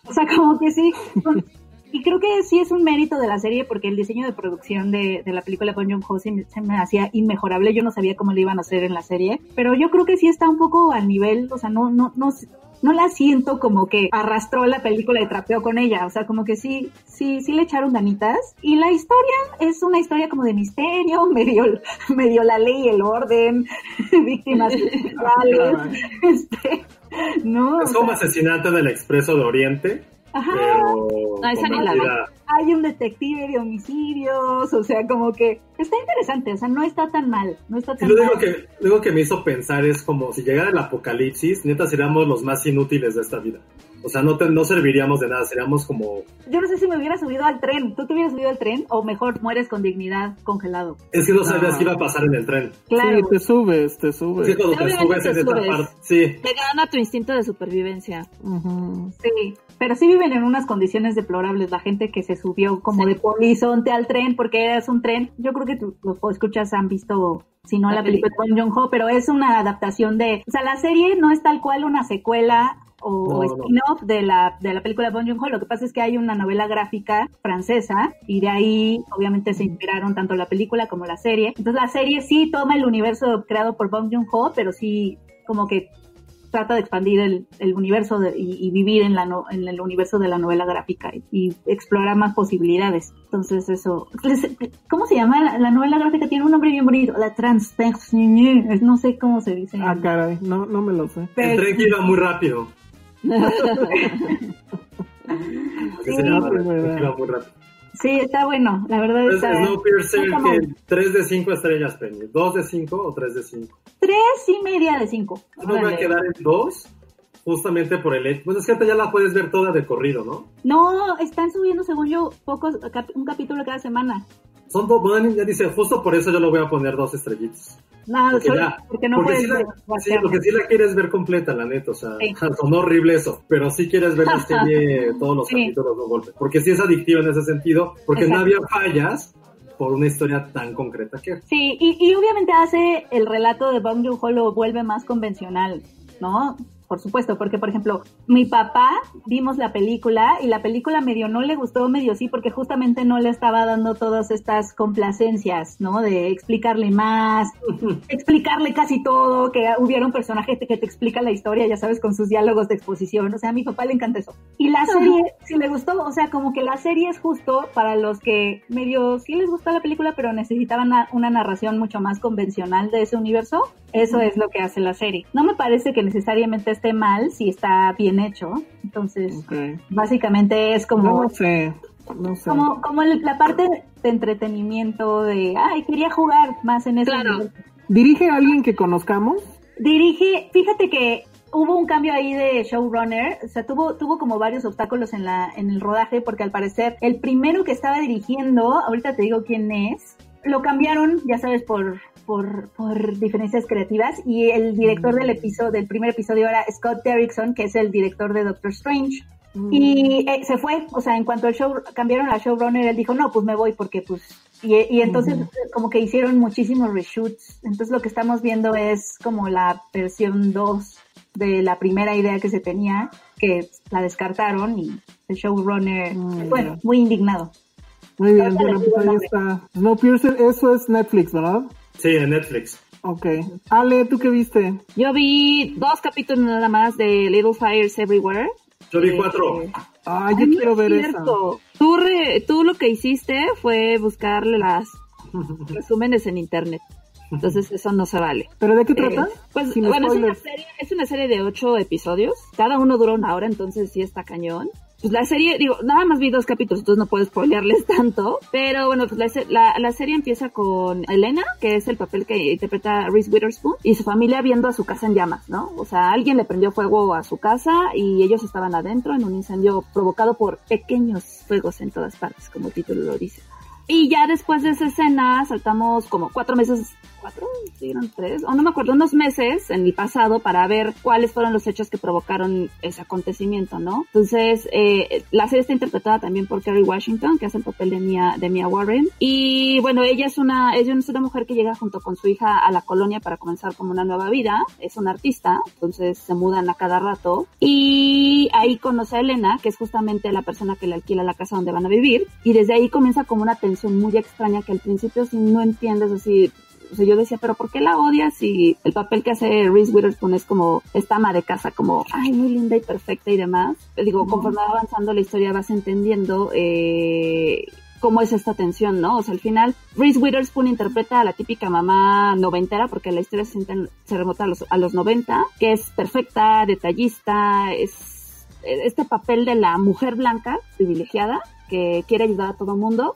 O sea, como que sí. Y creo que sí es un mérito de la serie porque el diseño de producción de, de la película con John Ho se me hacía inmejorable. Yo no sabía cómo lo iban a hacer en la serie, pero yo creo que sí está un poco al nivel, o sea, no, no, no, no la siento como que arrastró la película y trapeó con ella. O sea, como que sí, sí, sí le echaron ganitas. Y la historia es una historia como de misterio, medio, medio la ley y el orden, víctimas sexuales, este, no. Es como sea, asesinato del Expreso de Oriente, ajá. pero No, esa ni la vi. convertida- hay un detective de homicidios, o sea, como que está interesante, o sea, no está tan mal, no está Y tan lo mal. único que, lo único que me hizo pensar es como si llegara el apocalipsis, neta seríamos los más inútiles de esta vida. O sea, no, te- no serviríamos de nada, seríamos como... Yo no sé si me hubiera subido al tren, ¿tú te hubieras subido al tren o mejor mueres con dignidad congelado? Es que no sabías No. qué iba a pasar en el tren. Claro. Sí, te subes, te subes. Sí, cuando te Obviamente subes en te esta subes. parte. Sí, Te gana tu instinto de supervivencia. Sí, pero sí viven en unas condiciones deplorables. La gente que se subió como de polizonte al tren porque es un tren. Yo creo que tú- los escuchas han visto, si no La la película de Bong Joon-ho, pero es una adaptación de, o sea, la serie no es tal cual una secuela o, o No, no. spin-off de la de la película de Bong Joon-ho. Lo que pasa es que hay una novela gráfica francesa y de ahí obviamente se inspiraron tanto la película como la serie. Entonces la serie sí toma el universo creado por Bong Joon-ho, pero sí como que trata de expandir el, el universo de- y, y vivir en, la no- en el universo de la novela gráfica y, y explorar más posibilidades. Entonces eso, ¿cómo se llama? La, la novela gráfica tiene un nombre bien bonito, la trans, no sé cómo se dice. Ah, caray, no, no me lo sé. el tren que iba muy rápido. Así se Sí, llama, iba muy rápido. Sí, está bueno, la verdad Es está... Snowpiercer, está que mal. 3 de 5 estrellas, Penny. ¿2 de 5 o 3 de 5? Tres y media de cinco. Yo me voy a quedar en 2, justamente por el hecho. Bueno, es que ya la puedes ver toda de corrido, ¿no? No, están subiendo, según yo, pocos, un capítulo cada semana. Son dos, bueno, ya dice, justo por eso yo le voy a poner dos estrellitas. No, Porque solo ya- porque no porque puedes sí, la, sí, porque sí la quieres ver completa, la neta, o sea, Sí. sonó horrible eso, pero sí quieres ver la serie, todos los capítulos de un golpe, porque sí es adictiva en ese sentido, porque no Exacto. había fallas por una historia tan concreta que Sí, y, y obviamente hace el relato de Bong Joon-ho lo vuelve más convencional, ¿no? Por supuesto, porque por ejemplo, mi papá vimos la película y la película medio no le gustó, medio sí, porque justamente no le estaba dando todas estas complacencias, ¿no? De explicarle más, explicarle casi todo, que hubiera un personaje que te explica la historia, ya sabes, con sus diálogos de exposición. O sea, a mi papá le encanta eso. Y la serie sí le gustó, o sea, como que la serie es justo para los que medio sí les gustó la película, pero necesitaban na- una narración mucho más convencional de ese universo. Eso es lo que hace la serie. No me parece que necesariamente esté mal si está bien hecho. Entonces, básicamente es como No, sé, no sé. como, como el- la parte de entretenimiento de, ay, quería jugar más en ese Claro. ¿Dirige a alguien que conozcamos? Dirige, fíjate que hubo un cambio ahí de showrunner, o sea, tuvo, tuvo como varios obstáculos en la, en el rodaje, porque al parecer el primero que estaba dirigiendo, ahorita te digo quién es, lo cambiaron, ya sabes, por, por, por diferencias creativas, y el director del episodio, del primer episodio era Scott Derrickson, que es el director de Doctor Strange. Y eh, se fue, o sea, en cuanto el show cambiaron a showrunner, él dijo, no, pues me voy porque pues... Y, y entonces como que hicieron muchísimos reshoots. Entonces lo que estamos viendo es como la versión 2 de la primera idea que se tenía, que la descartaron y el showrunner Mm, bueno, muy indignado. Muy bien, bueno, pues ahí está. Snowpiercer, eso es Netflix, ¿verdad? Sí, en Netflix. Ok. Ale, ¿tú qué viste? Yo vi dos capítulos nada más de Little Fires Everywhere. Yo vi Eh, cuatro. Ah, yo Ay, quiero es ver esa. cierto. Tú, re- tú lo que hiciste fue buscarle las resúmenes en internet. Entonces eso no se vale. ¿Pero de qué Eh, trata? pues Sin bueno, es una, serie, es una serie de ocho episodios. Cada uno dura una hora, entonces sí está cañón. Pues la serie, digo, nada más vi dos capítulos, entonces no puedo spoilearles tanto. Pero bueno, pues la, la, la serie empieza con Elena, que es el papel que interpreta Reese Witherspoon, y su familia viendo a su casa en llamas, ¿no? O sea, alguien le prendió fuego a su casa y ellos estaban adentro en un incendio provocado por pequeños fuegos en todas partes, como el título lo dice. Y ya después de esa escena saltamos como cuatro meses, cuatro, sí, eran tres, o no me acuerdo, unos meses en el pasado para ver cuáles fueron los hechos que provocaron ese acontecimiento, ¿no? Entonces, eh, la serie está interpretada también por Kerry Washington, que hace el papel de Mia, de Mia Warren. Y bueno, ella es una, ella es una mujer que llega junto con su hija a la colonia para comenzar como una nueva vida. Es una artista, entonces se mudan a cada rato. Y ahí conoce a Elena, que es justamente la persona que le alquila la casa donde van a vivir. Y desde ahí comienza como una tensión muy extraña que al principio si no entiendes así, o sea, yo decía, pero ¿por qué la odias? si el papel que hace Reese Witherspoon es como esta ama de casa, como, ay, muy linda y perfecta y demás. Digo, conforme va avanzando la historia vas entendiendo eh, cómo es esta tensión, ¿no? O sea, al final, Reese Witherspoon interpreta a la típica mamá noventera, porque la historia se, se remota a los, a los 90, que es perfecta, detallista, es este papel de la mujer blanca privilegiada que quiere ayudar a todo el mundo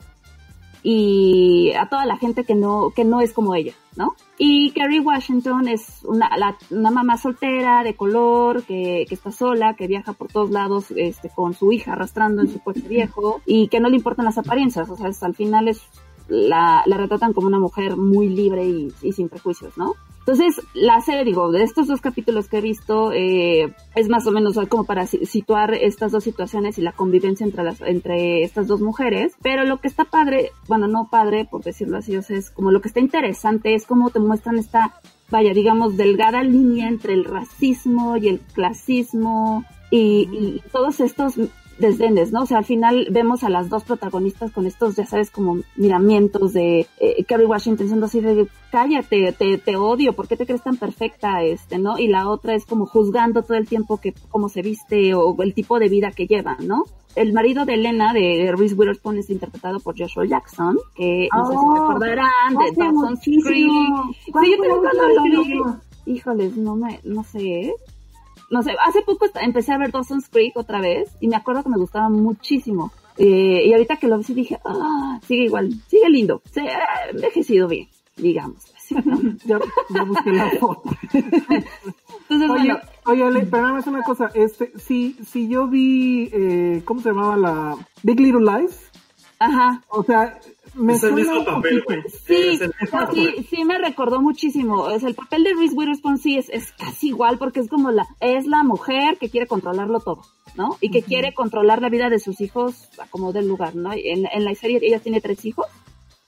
y a toda la gente que no, que no es como ella, ¿no? Y Kerry Washington es una, una mamá soltera, de color, que, que, está sola, que viaja por todos lados este, con su hija arrastrando en su coche viejo y que no le importan las apariencias, o sea, al final es la, la retratan como una mujer muy libre y sin prejuicios, ¿no? Entonces, la serie, digo, de estos dos capítulos que he visto, eh, es más o menos como para situar estas dos situaciones y la convivencia entre, las, entre estas dos mujeres. Pero lo que está padre, bueno, no padre, por decirlo así, o sea, es como lo que está interesante es cómo te muestran esta, vaya, digamos, delgada línea entre el racismo y el clasismo y, y todos estos desdenes, ¿no? O sea, al final vemos a las dos protagonistas con estos, ya sabes, como miramientos de eh, Kerry Washington siendo así de, cállate, te, te odio, ¿por qué te crees tan perfecta, este, no? Y la otra es como juzgando todo el tiempo que cómo se viste o el tipo de vida que lleva, ¿no? El marido de Elena, de Reese Witherspoon, es interpretado por Joshua Jackson, que no sé si Oh, recordarán, de Dawson's Creek. Sí, ¿Cuál yo fue también la cuando lo última? vi, híjoles, no me, no sé, ¿eh? No sé, hace poco empecé a ver Dawson's Creek otra vez y me acuerdo que me gustaba muchísimo. Eh, y ahorita que lo vi dije, ah, sigue igual, sigue lindo, se ha envejecido bien, digamos. así, ¿no? Ya, ya busqué la foto. Entonces, Oye, bueno, oye, Ale, pero nada más una cosa, este, si, si yo vi, eh, ¿cómo se llamaba la Big Little Lies? Ajá, O sea, me Es el mismo papel, güey. Sí, no, sí, sí me recordó muchísimo. O sea, el papel de Reese Witherspoon sí es, es casi igual porque es como la, es la mujer que quiere controlarlo todo, ¿no? Y que quiere controlar la vida de sus hijos a como del lugar, ¿no? En, en la serie ella tiene tres hijos.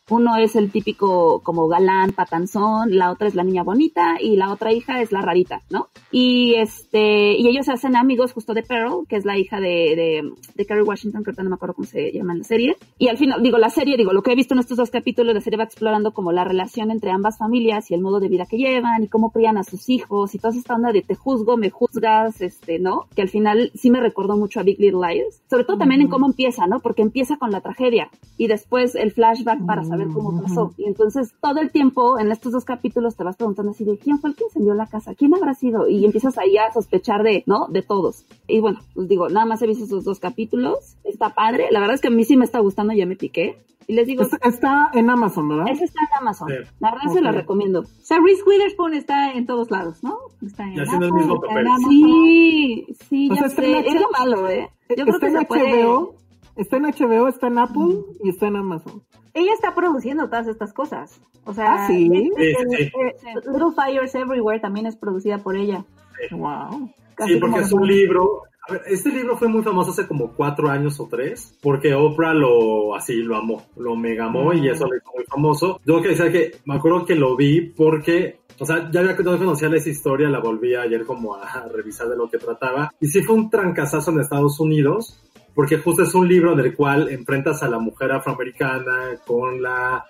Uno es el típico como galán, patanzón, la otra es la niña bonita y la otra hija es la rarita, ¿no? Y este, y ellos se hacen amigos justo de Pearl, que es la hija de, de, de Kerry Washington, que ahorita no me acuerdo cómo se llama en la serie. Y al final, digo, la serie, digo, lo que he visto en estos dos capítulos, la serie va explorando como la relación entre ambas familias y el modo de vida que llevan y cómo crían a sus hijos y toda esta onda de te juzgo, me juzgas, este, ¿no? Que al final sí me recordó mucho a Big Little Lies. Sobre todo también en cómo empieza, ¿no? Porque empieza con la tragedia y después el flashback para saber cómo pasó. Y entonces todo el tiempo en estos dos capítulos te vas preguntando así de quién fue el que incendió la casa, quién habrá sido y empiezas ahí a sospechar de, ¿no? De todos. Y bueno, pues digo, nada más he visto esos dos capítulos. Está padre. La verdad es que a mí sí me está gustando, ya me piqué. Y les digo, Es- Está en Amazon, ¿verdad? ese está en Amazon. Sí. La verdad se la Ok. recomiendo. O sea, Reese Witherspoon está en todos lados, ¿no? Está en Y haciendo el mismo está papel. en Amazon. Sí, sí, O ya sea, está sé. Es lo malo, ¿eh? Yo creo que se puede... Está en HBO, está en Apple y está en Amazon. Ella está produciendo todas estas cosas. O sea, Ah, ¿sí? este, Sí, sí. eh, Little Fires Everywhere también es producida por ella. Wow. Casi Sí, porque es un libro. A ver, este libro fue muy famoso hace como cuatro años o tres, porque Oprah lo así lo amó, lo mega amó y eso lo hizo muy famoso. Yo que decir que me acuerdo que lo vi porque, o sea, ya había no conocía esa historia, la volví ayer como a revisar de lo que trataba. Y sí fue un trancazazo en Estados Unidos, porque justo es un libro del cual enfrentas a la mujer afroamericana con la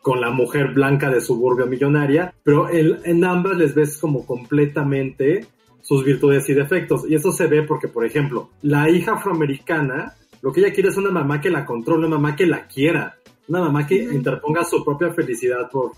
con la mujer blanca de suburbio millonaria, pero en, en ambas les ves como completamente sus virtudes y defectos. Y eso se ve porque, por ejemplo, la hija afroamericana, lo que ella quiere es una mamá que la controle, una mamá que la quiera, una mamá que interponga su propia felicidad por,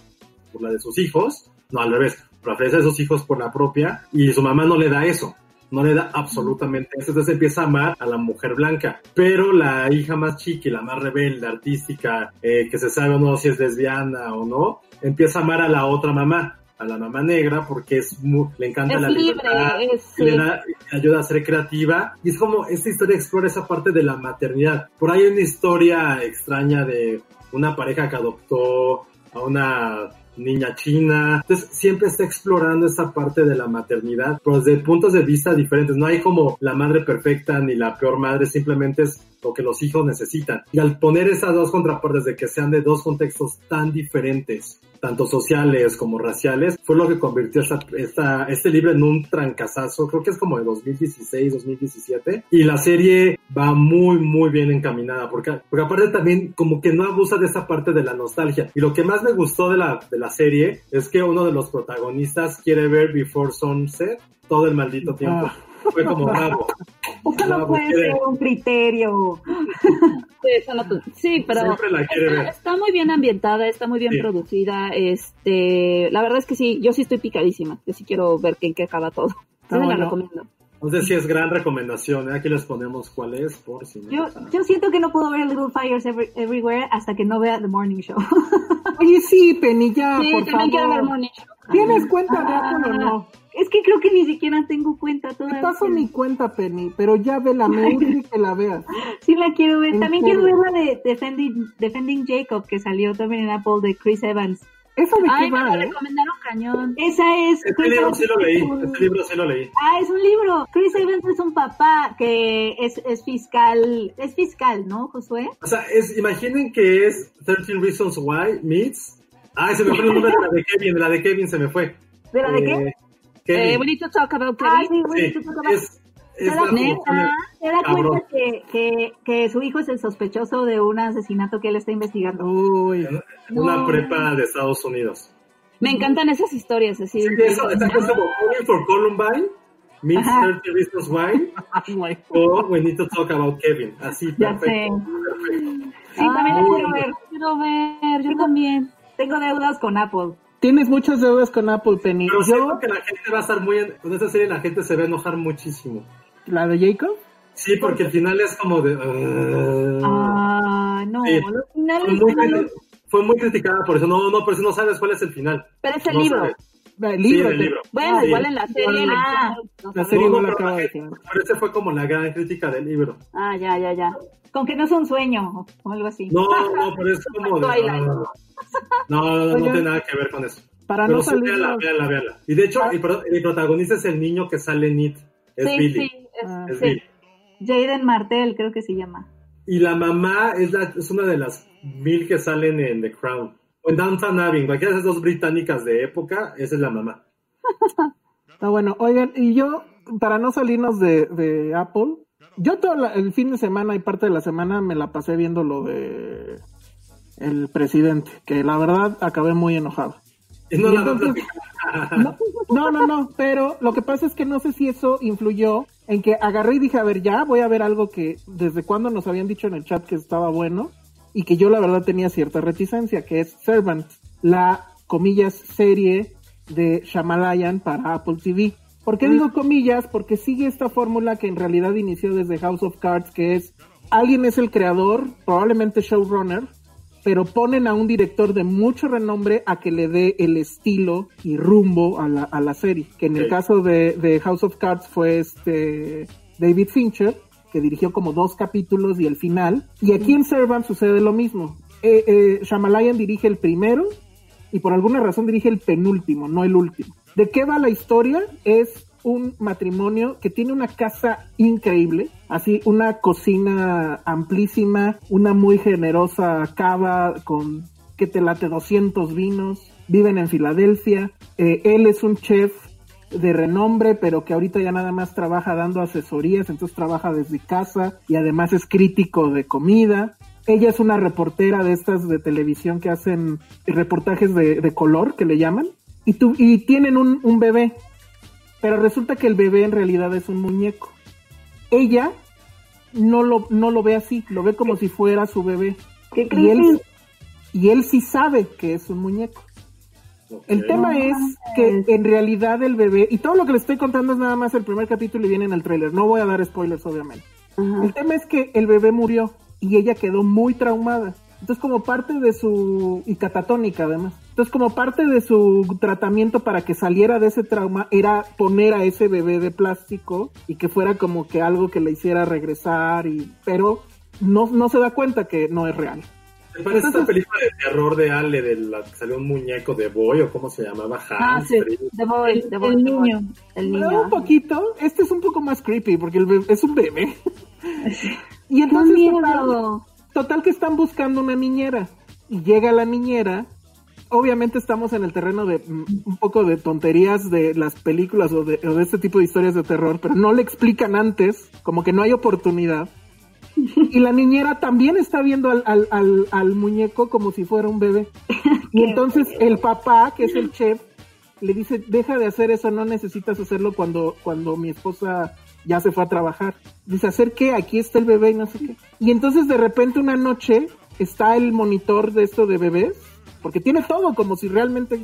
por la de sus hijos, no al revés, felicidad de sus hijos por la propia, y su mamá no le da eso. No le da absolutamente eso, entonces empieza a amar a la mujer blanca. Pero la hija más chica y la más rebelde, artística, eh, que se sabe o no si es lesbiana o no, empieza a amar a la otra mamá, a la mamá negra, porque es mu- le encanta Es la libre, libertad, es- le da- ayuda a ser creativa. Y es como esta historia explora esa parte de la maternidad. Por ahí hay una historia extraña de una pareja que adoptó a una niña china. Entonces siempre está explorando esa parte de la maternidad, pero desde puntos de vista diferentes. No hay como la madre perfecta ni la peor madre, simplemente es lo que los hijos necesitan. Y al poner esas dos contrapartes de que sean de dos contextos tan diferentes, tanto sociales como raciales, fue lo que convirtió esta, esta, este libro en un trancazazo, creo que es como de 2016, 2017, y la serie va muy, muy bien encaminada, porque, porque aparte también como que no abusa de esa parte de la nostalgia, y lo que más me gustó de la, de la serie es que uno de los protagonistas quiere ver Before Sunset todo el maldito tiempo. Ah. Fue como bravo. Eso no puede quiere- ser un criterio. Sí, eso no- sí, pero Siempre la quiere está, ver. está muy bien ambientada, está muy bien Sí. producida. Este, la verdad es que sí, yo sí estoy picadísima. Yo sí quiero ver en qué acaba todo. Sí, Ah, se la recomiendo. Entonces sí es gran recomendación. ¿eh? Aquí les ponemos cuál es por si no. Yo, yo siento que no puedo ver Little Fires Every- Everywhere hasta que no vea The Morning Show. Oye, sí, Penny, ya, Sí, por también quiero ver. Morning Show. ¿Tienes cuenta de Apple o no? Es que creo que ni siquiera tengo cuenta Te todavía. paso mi cuenta, Penny, pero ya vela, me urge que la veas. Sí la quiero ver. ¿En También quiero ver la de Defending, Defending Jacob que salió también en Apple de Chris Evans. ¿Esa de Ay, qué me va, lo eh? recomendaron cañón. Esa es. Este Chris libro Evans sí lo leí. un- Este libro sí lo leí. Ah, es un libro. Chris Evans es un papá que es, es fiscal. Es fiscal, ¿no, Josué? O sea, es, imaginen que es 13 Reasons Why meets. Ah, se me fue el nombre de la de Kevin. De la de Kevin se me fue. ¿De la de Eh, qué? Kevin. Eh, we need to talk about Ah, Kevin. sí, bueno, Sí, tú tocabas- es, es ¿Te la? ¿Te das cabrón. cuenta que, que, que su hijo es el sospechoso de un asesinato que él está investigando? Uy, una No. prepa de Estados Unidos. Me encantan esas historias así. Sí, eso, está como for Columbine Ajá. 30 Reasons Why o We Need to Talk About Kevin. Así, perfecto. perfecto. Sí, también la muy quiero bueno. ver. Quiero ver, yo también. Tengo deudas con Apple. tienes muchas deudas con Apple, Penny. Pero Yo, siento que la gente va a estar muy... en- Con esta serie la gente se va a enojar muchísimo. La de Jacob, Sí, porque el final es como de... ah. Ah, no. Sí. Los fue, muy, fue criticada por eso. No, no, pero si no sabes cuál es el final. Pero es el No libro. sabes. el Sí, libro, el te- libro. Bueno, Sí. igual en la serie. Ah, no la serie no No, la pero decir. pero ese fue como la gran crítica del libro. Ah, ya, ya, ya. Con que no es un sueño o algo así. No, no, pero es como de... No, no, no, tiene nada que ver con eso. Para Pero no sí, véanla, véanla. Y de hecho, el, pro- el protagonista es el niño que sale en It. Es Sí, Billy. Ah. Sí. Jaden Martell creo que se llama. Y la mamá es, la, es una de las mil que salen en The Crown. O en Downton Abbey. Cualquiera de esas dos británicas de época, esa es la mamá. Está bueno. Oigan, y yo, para no salirnos de, de Apple, yo todo la- el fin de semana y parte de la semana me la pasé viendo lo de el presidente, que la verdad acabé muy enojado. Entonces- no, no, no, pero lo que pasa es que no sé si eso influyó en que agarré y dije, a ver, ya voy a ver algo que desde cuando nos habían dicho en el chat que estaba bueno y que yo la verdad tenía cierta reticencia, que es Servant, la, comillas, serie de Shamalayan para Apple TV. ¿Por qué digo comillas? Porque sigue esta fórmula que en realidad inició desde House of Cards, que es alguien es el creador, probablemente showrunner, pero ponen a un director de mucho renombre a que le dé el estilo y rumbo a la, a la serie. Que en el caso de, de House of Cards fue este David Fincher, que dirigió como dos capítulos y el final. Y aquí en Servant sucede lo mismo. Eh, eh, Shamalayan dirige el primero y por alguna razón dirige el penúltimo, no el último. ¿De qué va la historia? Es un matrimonio que tiene una casa increíble, así una cocina amplísima, una muy generosa cava con que te late 200 vinos, viven en Filadelfia, eh, él es un chef de renombre, pero que ahorita ya nada más trabaja dando asesorías, entonces trabaja desde casa y además es crítico de comida. Ella es una reportera de estas de televisión que hacen reportajes de, de color, que le llaman, y, tu- y tienen un, un bebé, pero resulta que el bebé en realidad es un muñeco. Ella no lo, no lo ve así, lo ve como si fuera su bebé. ¿Qué Y él, crees? y él sí sabe que es un muñeco. El tema es que en realidad el bebé, y todo lo que le estoy contando es nada más el primer capítulo y viene en el tráiler, no voy a dar spoilers obviamente. El tema es que el bebé murió y ella quedó muy traumada. Entonces como parte de su, y catatónica además, entonces como parte de su tratamiento para que saliera de ese trauma era poner a ese bebé de plástico y que fuera como que algo que le hiciera regresar y, pero no, no se da cuenta que no es real. ¿Te parece esta película de terror de Ale, de la que salió un muñeco de Boy o cómo se llamaba? Ah, sí. The Boy, The Boy, El niño. El No, niño. un poquito. Este es un poco más creepy porque el bebé- es un bebé. y ¡Qué entonces total, total que están buscando una niñera y llega la niñera. Obviamente estamos en el terreno de mm, un poco de tonterías de las películas o de, o de este tipo de historias de terror, pero no le explican antes, como que no hay oportunidad. Y la niñera también está viendo al, al, al, al muñeco como si fuera un bebé. Y entonces el papá, que es el chef, le dice, deja de hacer eso, no necesitas hacerlo cuando, cuando mi esposa ya se fue a trabajar. Dice, ¿hacer qué? Aquí está el bebé y no sé qué. Y entonces de repente una noche está el monitor de esto de bebés, porque tiene todo como si realmente...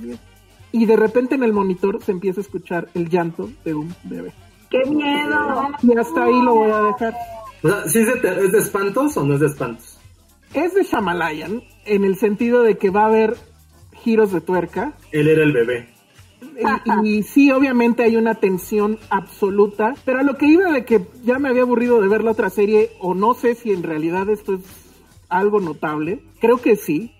Y de repente en el monitor se empieza a escuchar el llanto de un bebé. ¡Qué miedo! Y hasta ahí lo voy a dejar. O sea, ¿sí es de, ter- ¿es de espantos o no es de espantos? Es de Shamalayan en el sentido de que va a haber giros de tuerca. Él era el bebé. Y, y sí, obviamente hay una tensión absoluta, pero a lo que iba de que ya me había aburrido de ver la otra serie, o no sé si en realidad esto es algo notable, creo que sí.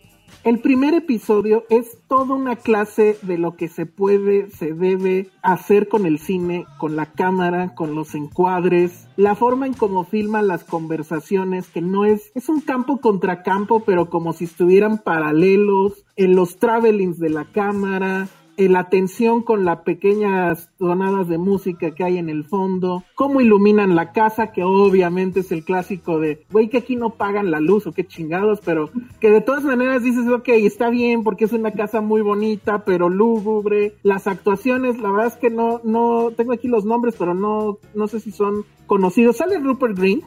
El primer episodio es toda una clase de lo que se puede, se debe hacer con el cine, con la cámara, con los encuadres, la forma en cómo filman las conversaciones, que no es, es un campo contra campo, pero como si estuvieran paralelos, en los travelings de la cámara, la tensión con las pequeñas tonadas de música que hay en el fondo, cómo iluminan la casa, que obviamente es el clásico de, güey, que aquí no pagan la luz o qué chingados, pero que de todas maneras dices, ok, está bien porque es una casa muy bonita, pero lúgubre. Las actuaciones, la verdad es que no, no, tengo aquí los nombres, pero no, no sé si son conocidos. Sale Rupert Grint.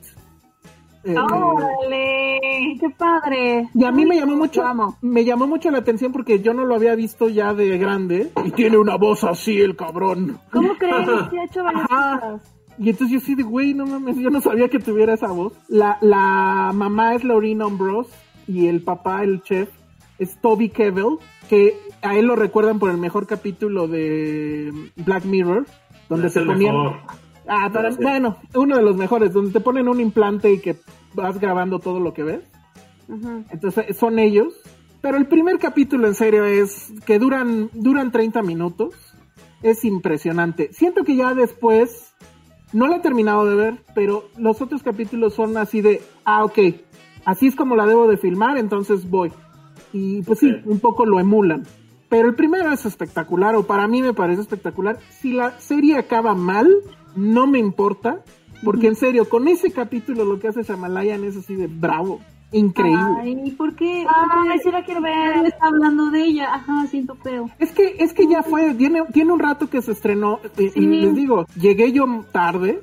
Eh, ¡Órale! ¡Qué padre! y a mí me llamó mucho, amo. me llamó mucho la atención porque yo no lo había visto ya de grande. Y tiene una voz así, el cabrón. ¿Cómo crees? Sí, ha hecho varias Ajá. cosas. Y entonces yo sí de, güey, no mames, yo no sabía que tuviera esa voz. La, la mamá es Laurina Ambrose y el papá, el chef, es Toby Kebbell, que a él lo recuerdan por el mejor capítulo de Black Mirror, donde Es se el ponían... mejor. Ah, para- Sí. bueno, uno de los mejores, donde te ponen un implante y que vas grabando todo lo que ves. Entonces son ellos. Pero el primer capítulo en serio es que duran, duran 30 minutos. Es impresionante. Siento que ya después, no lo he terminado de ver, pero los otros capítulos son así de, ah, ok, así es como la debo de filmar, entonces voy. Y pues sí, Sí. un poco lo emulan. Pero el primero es espectacular, o para mí me parece espectacular. Si la serie acaba mal, no me importa, porque en serio, con ese capítulo lo que hace Shamalayan es así de bravo, increíble. Ay, ¿por qué? Ay, sí la quiero ver. está hablando de ella. Ajá, siento feo. Es que, es que ya fue, tiene, tiene un rato que se estrenó, y, y Sí. les digo, llegué yo tarde,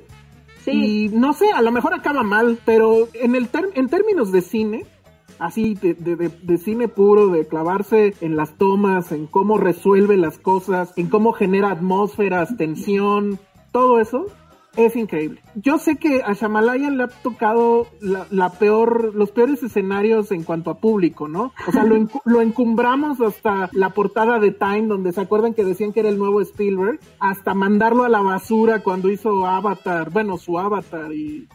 Sí. y no sé, a lo mejor acaba mal, pero en, el ter- en términos de cine, así de, de- de- de cine puro, de clavarse en las tomas, en cómo resuelve las cosas, en cómo genera atmósferas, tensión, todo eso. Es increíble. Yo sé que a Shamalayan le ha tocado la, la peor, los peores escenarios en cuanto a público, ¿no? O sea, lo, encu- lo encumbramos hasta la portada de Time, donde se acuerdan que decían que era el nuevo Spielberg, hasta mandarlo a la basura cuando hizo Avatar, bueno, su Avatar y,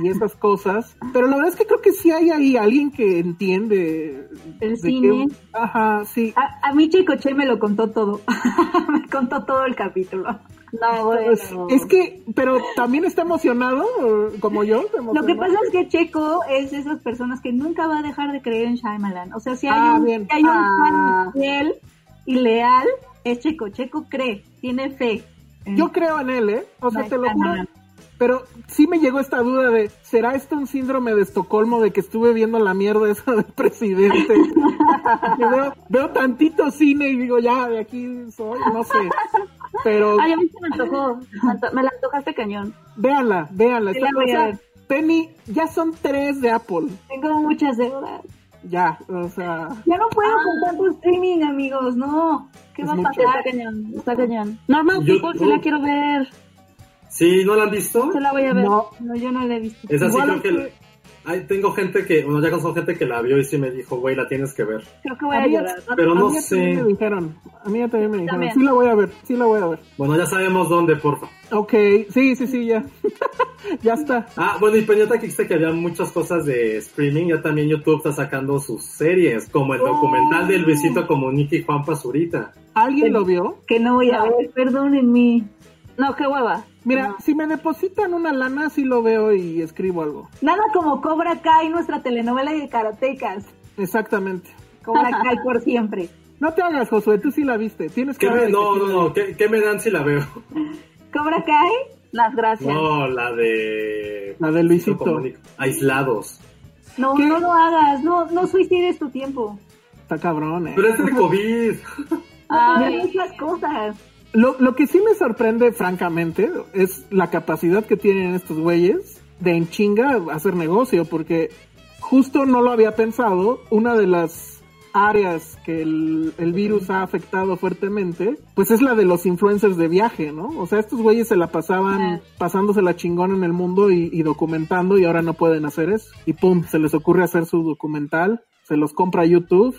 y esas cosas. Pero la verdad es que creo que sí hay ahí alguien que entiende El cine. qué- ajá, sí. A, a mí Chicoche me lo contó todo. me contó todo el capítulo. No, Pues, bueno. es que, pero también está emocionado, como yo. ¿te Lo que pasa es que Checo es de esas personas que nunca va a dejar de creer en Shyamalan. O sea, si hay Ah, un, si hay un Ah. fan fiel y leal, es Checo. Checo cree, tiene fe. Yo creo en él, ¿eh? O sea, te lo juro. Pero sí me llegó esta duda de, ¿será esto un síndrome de Estocolmo de que estuve viendo la mierda esa del presidente? Veo, veo tantito cine y digo, ya, de aquí soy, no sé. Pero Ay, a mí se me antojó. Me la antojaste cañón. véanla, véanla. Sí Está- la voy o a sea, ver. Penny, ya son tres de Apple. Tengo muchas deudas. Ya, o sea... Ya no puedo con tanto streaming, amigos. No. ¿Qué Es va a mucho. Está pasar? cañón, está cañón. Normal Yo- People, sí la quiero ver. ¿Sí? ¿No la han visto? Se la voy a ver. No, No, yo no la he visto. Es así, creo que... Ay, tengo gente que... Bueno, ya conozco gente que la vio y sí me dijo, güey, la tienes que ver. Creo que voy a a mí. Pero a no mí ya sé. también me dijeron, a mí ya también me dijeron, También. sí la voy a ver, sí la voy a ver. Bueno, ya sabemos dónde, porfa. Ok, sí, sí, sí, ya. ya está. Ah, bueno, y Peñota que dijiste que había muchas cosas de streaming, ya también YouTube está sacando sus series, como el documental de Luisito Comunica y Juan Pazurita. ¿Alguien lo vio? Que no voy a ver, perdónenme. No, qué hueva. Mira, No. si me depositan una lana, sí lo veo y escribo algo. Nada como Cobra Kai, nuestra telenovela de karatecas. Exactamente. Cobra Kai por siempre. No te hagas, Josué, tú sí la viste. Tienes que ¿Qué me- no, no, no, ¿qué? ¿qué, qué me dan si la veo? Cobra Kai, Las gracias. No, la de... La de Luisito. Aislados. no, ¿Qué? no lo hagas, no, no suicides tu tiempo. Está cabrón, eh. Pero es de COVID. Ay. Mira muchas cosas. Lo, lo que sí me sorprende, francamente, es la capacidad que tienen estos güeyes de en chinga hacer negocio, porque justo no lo había pensado. Una de las áreas que el, el, virus ha afectado fuertemente, pues es la de los influencers de viaje, ¿no? O sea, estos güeyes se la pasaban pasándose la chingón en el mundo y, y, documentando y ahora no pueden hacer eso. Y pum, se les ocurre hacer su documental, se los compra YouTube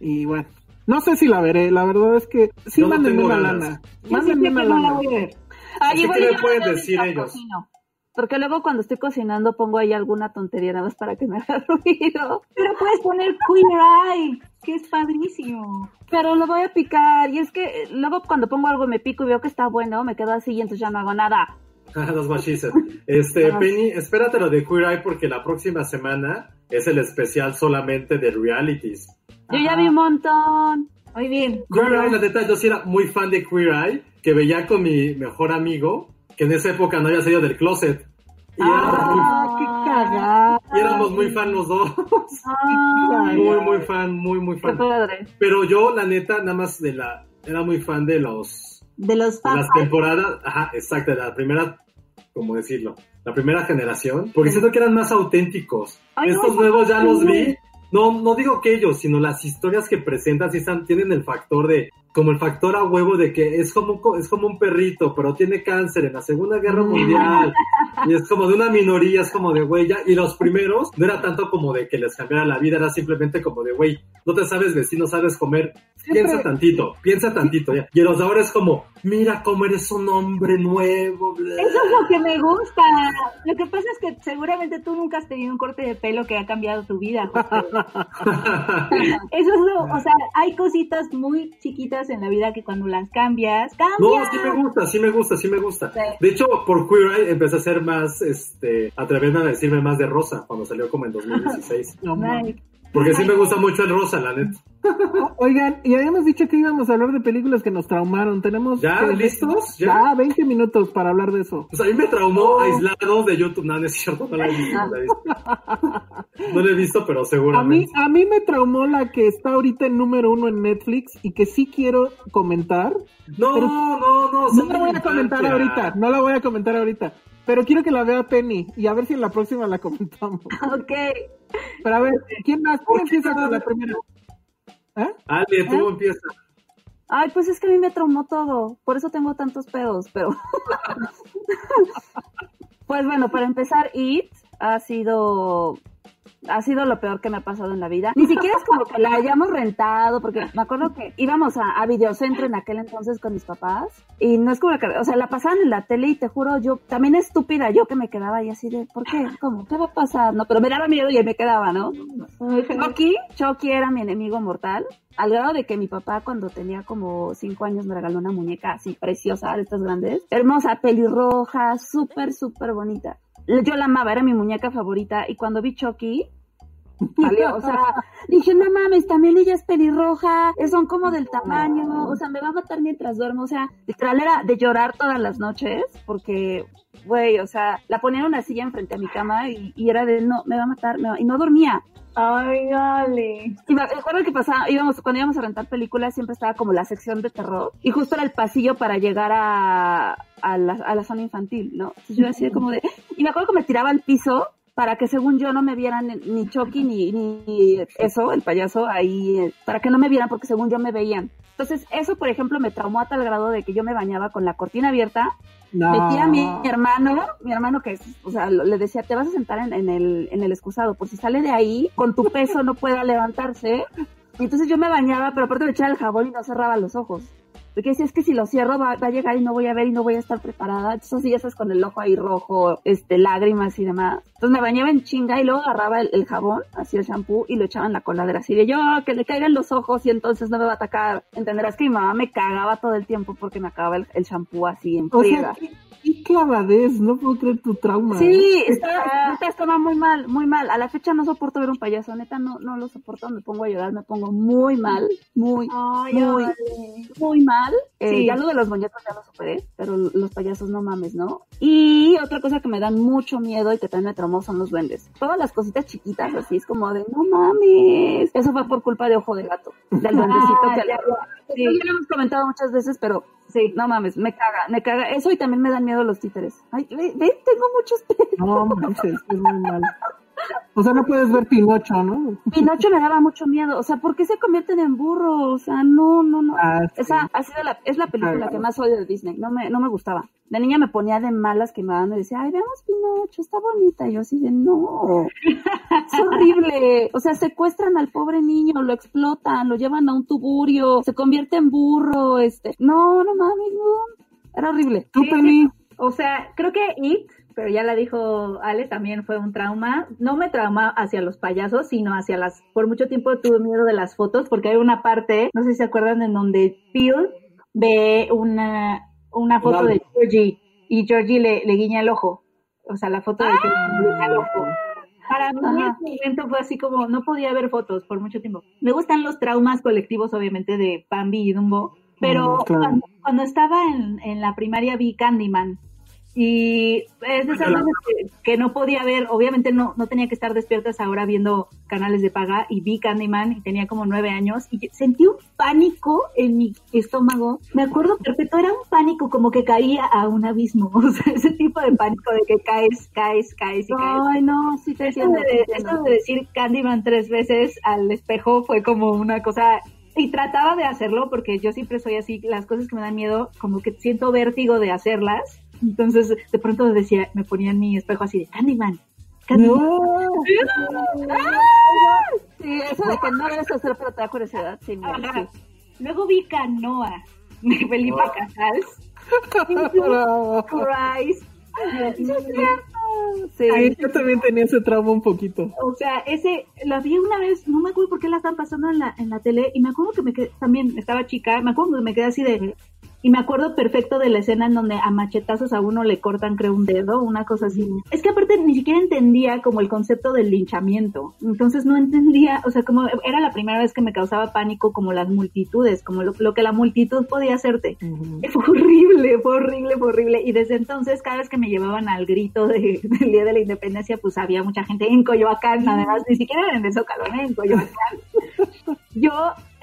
y bueno. No sé si la veré, la verdad es que sí no mándenme una ganas. lana. Mándenme sí una no la lana. voy a ver. Así igual que yo le pueden no decir ellos. cocino. Porque luego cuando estoy cocinando pongo ahí alguna tontería nada más para que me haga ruido. Pero puedes poner Queer Eye, que es padrísimo. Pero lo voy a picar. Y es que eh, luego cuando pongo algo me pico y veo que está bueno, me quedo así y entonces ya no hago nada. Los guachices. Este, Ah. Penny, espérate lo de Queer Eye porque la próxima semana es el especial solamente de realities. Yo ya vi un montón. Muy bien. Queer Eye, la neta, yo sí era muy fan de Queer Eye, que veía con mi mejor amigo, que en esa época no había salido del closet. Y, éramos, muy, Ah, qué cagada. y éramos muy fan los dos. Ay, muy, muy fan, muy, muy qué fan. padre. Pero yo, la neta, nada más de la, era muy fan de los, De los de las temporadas, ajá, exacto, de la primera, ¿cómo decirlo? La primera generación, porque siento que eran más auténticos. Ay, Estos no, nuevos ya los vi. No, no digo que ellos, sino las historias que presentan sí están, tienen el factor de, como el factor a huevo de que es como, co- es como un perrito, pero tiene cáncer en la Segunda Guerra Mm. Mundial. Y es como de una minoría, es como de, güey, ya. Y los primeros no era tanto como de que les cambiara la vida, era simplemente como de, güey, no te sabes vestir, no sabes comer. Piensa tantito, piensa tantito. ya. Y los de ahora es como, mira cómo eres un hombre nuevo. bla". Eso es lo que me gusta. Lo que pasa es que seguramente tú nunca has tenido un corte de pelo que ha cambiado tu vida. José. Eso es lo, o sea, hay cositas muy chiquitas en la vida que cuando las cambias, No, cambian. sí me gusta, sí me gusta, sí me gusta. Sí. De hecho, por Queer Eye empecé a ser más, este, atreverme a decirme más de rosa cuando salió como en 2016. No. Nice. Porque sí me gusta mucho el rosa, la neta. Oigan, y habíamos dicho que íbamos a hablar de películas que nos traumaron. Tenemos. ¿Ya? ¿Listos? ¿Ya? Ya, 20 minutos para hablar de eso. Pues a mí me traumó aislado de YouTube. No, no es cierto, no la he visto. No la he visto, No la he visto, pero A mí, seguramente. a mí me traumó la que está ahorita en número uno en Netflix y que sí quiero comentar. No, no, no. No la voy a comentar ahorita, no la voy a comentar ahorita. Pero quiero que la vea Penny y a ver si en la próxima la comentamos. Ok. Pero a ver, ¿quién más? ¿Quién empieza con la primera? ¿Eh? Ale, tú empieza. Ay, pues es que a mí me traumó todo. Por eso tengo tantos pedos, pero. pues bueno, para empezar, It ha sido. Ha sido lo peor que me ha pasado en la vida. Ni siquiera es como que la hayamos rentado, porque me acuerdo que íbamos a, a Videocentro en aquel entonces con mis papás, y no es como que, o sea, la pasaban en la tele y te juro, yo, también estúpida, yo que me quedaba ahí así de, ¿por qué? ¿Cómo? ¿Qué va a pasar? No, pero me daba miedo y ahí me quedaba, ¿no? Chucky, Chucky era mi enemigo mortal, al grado de que mi papá cuando tenía como cinco años me regaló una muñeca así preciosa, de estas grandes, hermosa, pelirroja, súper, súper bonita. Yo la amaba, era mi muñeca favorita y cuando vi Chucky, salió, o sea, dije, no mames, también ella es pelirroja, eh, son como del tamaño, o sea, me va a matar mientras duermo, o sea, literal era de llorar todas las noches, porque, güey, o sea, la ponía en una silla enfrente a mi cama y, y era de, no, me va a matar, me va- y no dormía. Ay, dale. Y me acuerdo que pasaba, íbamos, cuando íbamos a rentar películas siempre estaba como la sección de terror y justo era el pasillo para llegar a, a, la, a la zona infantil, ¿no? Entonces yo así como de, y me acuerdo que me tiraba al piso para que según yo no me vieran ni- Chucky ni, ni eso, el payaso ahí, eh, para que no me vieran porque según yo me veían. Entonces eso, por ejemplo, me traumó a tal grado de que yo me bañaba con la cortina abierta No. metía a mi hermano, mi hermano que es, o sea, le decía, te vas a sentar en, en el, en el excusado, por si sale de ahí, con tu peso no pueda levantarse. Y entonces yo me bañaba, pero aparte me echaba el jabón y no cerraba los ojos. Porque decía, es que si lo cierro va, va a llegar y no voy a ver y no voy a estar preparada. Entonces así ya estás con el ojo ahí rojo, este, lágrimas y demás. Entonces me bañaba en chinga y luego agarraba el, el jabón, así el shampoo, y lo echaba en la coladera. Así de yo, que le caigan los ojos y entonces no me va a atacar. Entenderás que mi mamá me cagaba todo el tiempo porque me acababa el, el shampoo así en O friega. qué clavadez, no puedo creer tu trauma. ¿eh? Sí, está, neta, estaba muy mal, muy mal. A la fecha no soporto ver un payaso, neta, no, no lo soporto, me pongo a llorar, me pongo muy mal, muy, Ay, muy, muy mal. Eh, Sí. Ya lo de los muñecos ya lo superé, pero los payasos no mames, ¿no? Y otra cosa que me dan mucho miedo y que también me traumó son los duendes. Todas las cositas chiquitas, así es como de, no mames. Eso fue por culpa de Ojo de Gato, del duendecito Ah, que ya, sí. sí. ya lo hemos comentado muchas veces, pero sí, no mames, me caga, me caga. Eso y también me dan miedo los títeres. Ay, ve, ve, tengo muchos pedos. No manches, es muy mal. O sea, no puedes ver Pinocho, ¿no? Pinocho me daba mucho miedo. O sea, ¿por qué se convierten en burros? O sea, no, no, no. Ah, sí. Esa ha sido la, es la película Ah, que más odio de Disney. No me, no me gustaba. De niña me ponía de malas que me y decía, ay, veamos Pinocho, está bonita. Y yo así de, no. Es horrible. O sea, secuestran al pobre niño, lo explotan, lo llevan a un tuburio, se convierte en burro, este. No, no mames, no. Era horrible. ¿Tú, Penny? O sea, creo que It, pero ya la dijo Ale, también fue un trauma. No me trauma hacia los payasos, sino hacia las... Por mucho tiempo tuve miedo de las fotos, porque hay una parte, no sé si se acuerdan, en donde Phil ve una, una foto de Georgie y Georgie le, le guiña el ojo. O sea, la foto de que le guiña el ojo. Para mí Ajá. ese momento fue así como, no podía ver fotos por mucho tiempo. Me gustan los traumas colectivos, obviamente, de Bambi y Dumbo, pero Mm, claro. cuando, cuando estaba en, en la primaria vi Candyman. Y es de esas veces que, que no podía ver, obviamente no, no tenía que estar despierta a esa hora viendo canales de paga y vi Candyman y tenía como nueve años y sentí un pánico en mi estómago. Me acuerdo perfecto, era un pánico como que caía a un abismo, o sea, ese tipo de pánico de que caes, caes, caes y caes. Ay, no, sí te Eso entiendo. de, te entiendo. eso de decir Candyman tres veces al espejo fue como una cosa y trataba de hacerlo porque yo siempre soy así, las cosas que me dan miedo, como que siento vértigo de hacerlas. Entonces, de pronto decía, me ponía en mi espejo así de Candyman. Candyman. Sí, eso de que no debes hacer, pero te da curiosidad. Sí. Luego vi Canoa de Felipe Casals. Christ. Sí. Ay, yo también tenía ese trauma un poquito. O sea, ese, la vi una vez, no me acuerdo por qué la estaban pasando en la, en la tele, y me acuerdo que me quedé, también estaba chica, me acuerdo que me quedé así de, y me acuerdo perfecto de la escena en donde a machetazos a uno le cortan, creo, un dedo, una cosa así. Es que aparte ni siquiera entendía como el concepto del linchamiento, entonces no entendía, o sea, como era la primera vez que me causaba pánico como las multitudes, como lo, lo que la multitud podía hacerte. Fue horrible, fue horrible, fue horrible. Y desde entonces, cada vez que me llevaban al grito de- del Día de la Independencia, pues había mucha gente en Coyoacán, además, ni siquiera en el Zócalo, ¿eh? en Coyoacán. Yo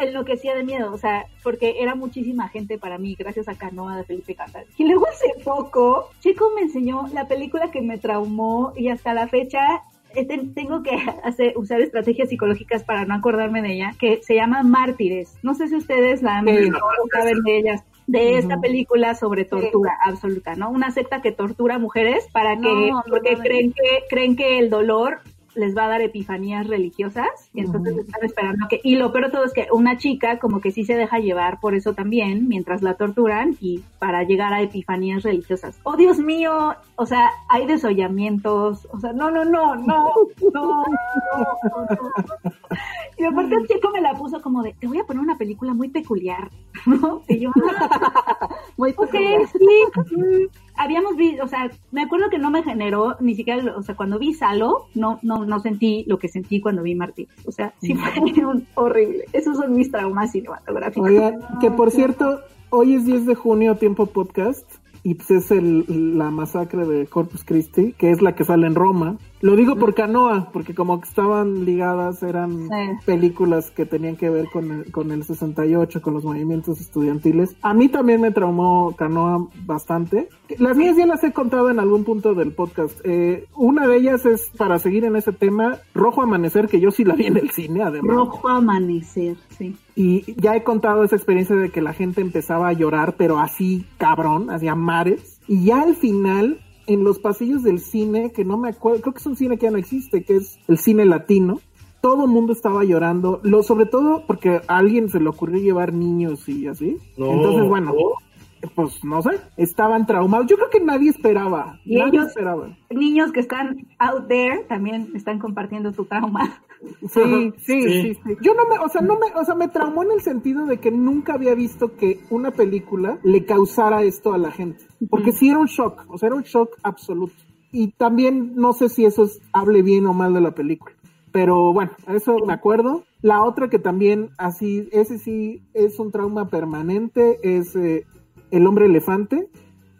enloquecía de miedo, o sea, porque era muchísima gente para mí, gracias a Canoa de Felipe Casal. Y luego hace poco, Chico me enseñó la película que me traumó y hasta la fecha eh, ten- tengo que hacer, usar estrategias psicológicas para no acordarme de ella, que se llama Mártires. No sé si ustedes la han Sí. visto o saben de ellas. De esta película sobre tortura absoluta, ¿no? Una secta que tortura mujeres para que, No, no, porque no, no. creen que, creen que el dolor les va a dar epifanías religiosas y entonces están esperando que y lo peor de todo es que una chica como que sí se deja llevar por eso también mientras la torturan y para llegar a epifanías religiosas oh Dios mío o sea hay desollamientos o sea no no no no no no, no, no. y aparte el chico me la puso como de te voy a poner una película muy peculiar ¿no? y yo Muy Ok, peculiar. sí. Mm, Habíamos visto, o sea, me acuerdo que no me generó ni siquiera, o sea, cuando vi Salo, no, no, no sentí lo que sentí cuando vi Martín. O sea, sí fue un- horrible. Esos son mis traumas cinematográficos. Oigan, que por cierto, hoy es 10 de junio, tiempo podcast, y pues es el, la masacre de Corpus Christi, que es la que sale en Roma. Lo digo por Canoa, porque como estaban ligadas, eran Sí. películas que tenían que ver con el, con el 68, con los movimientos estudiantiles. A mí también me traumó Canoa bastante. Las mías ya las he contado en algún punto del podcast. Eh, una de ellas es, para seguir en ese tema, Rojo Amanecer, que yo sí la vi en el cine, además. Rojo amanecer, sí. Y ya he contado esa experiencia de que la gente empezaba a llorar, pero así cabrón, así a mares. Y ya al final, en los pasillos del cine, que no me acuerdo, creo que es un cine que ya no existe, que es el cine latino, todo el mundo estaba llorando, lo, sobre todo porque a alguien se le ocurrió llevar niños y así. No, Entonces, bueno, no. pues no sé, estaban traumados. Yo creo que nadie esperaba. Y nadie ellos- esperaba. Niños que están out there también están compartiendo tu trauma. Sí, sí, Sí. sí, sí. Yo no me, o sea, no me, o sea, me traumó en el sentido de que nunca había visto que una película le causara esto a la gente. Porque sí era un shock, o sea, era un shock absoluto. Y también no sé si eso es, hable bien o mal de la película. Pero bueno, eso me acuerdo. La otra que también así, ese sí es un trauma permanente, es eh, El hombre elefante.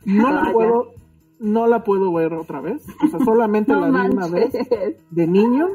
No Ah, la ya. puedo, no la puedo ver otra vez. O sea, solamente No la vi una vez de niño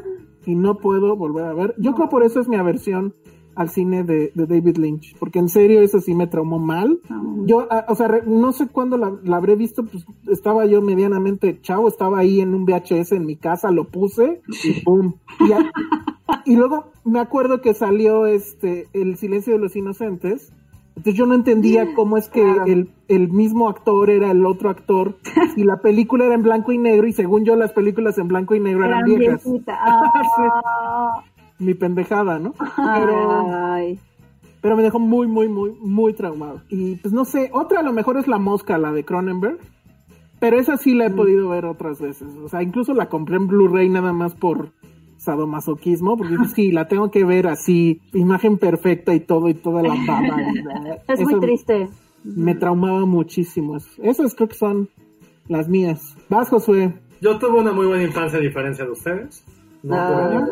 y no puedo volver a ver. Yo creo por eso es mi aversión al cine de, de, David Lynch, porque en serio eso sí me traumó mal. Ah. Yo, ah, o sea, no sé cuándo la, la, habré visto, pues estaba yo medianamente chavo, estaba ahí en un VHS en mi casa, lo puse y pum. Y, y luego me acuerdo que salió este El silencio de los inocentes. Entonces yo no entendía cómo es que el, el, mismo actor era el otro actor y la película era en blanco y negro y según yo las películas en blanco y negro eran, viejas. Ah. Mi pendejada, ¿no? Pero, pero me dejó muy, muy, muy, muy traumado. Y pues no sé, otra a lo mejor es La Mosca, la de Cronenberg. Pero esa sí la he mm. podido ver otras veces. O sea, incluso la compré en Blu-ray nada más por sadomasoquismo, porque sí, la tengo que ver así, imagen perfecta y todo, y toda la baba. es muy triste. Me traumaba muchísimo. Esas creo que son las mías. Vas, Josué. Yo tuve una muy buena infancia a diferencia de ustedes. No, ah.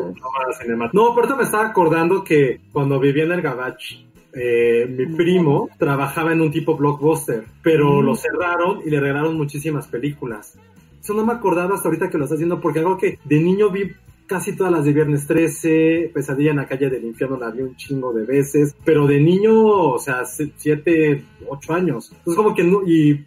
no, pero me estaba acordando que cuando vivía en el Gabach, eh, mi primo trabajaba en un tipo blockbuster, pero mm. lo cerraron y le regalaron muchísimas películas. Eso no me acordaba hasta ahorita que lo estás haciendo porque algo que de niño vi casi todas las de Viernes 13, Pesadilla en la calle del infierno la vi un chingo de veces, pero de niño, o sea, 7, 8 años. Entonces como que no, y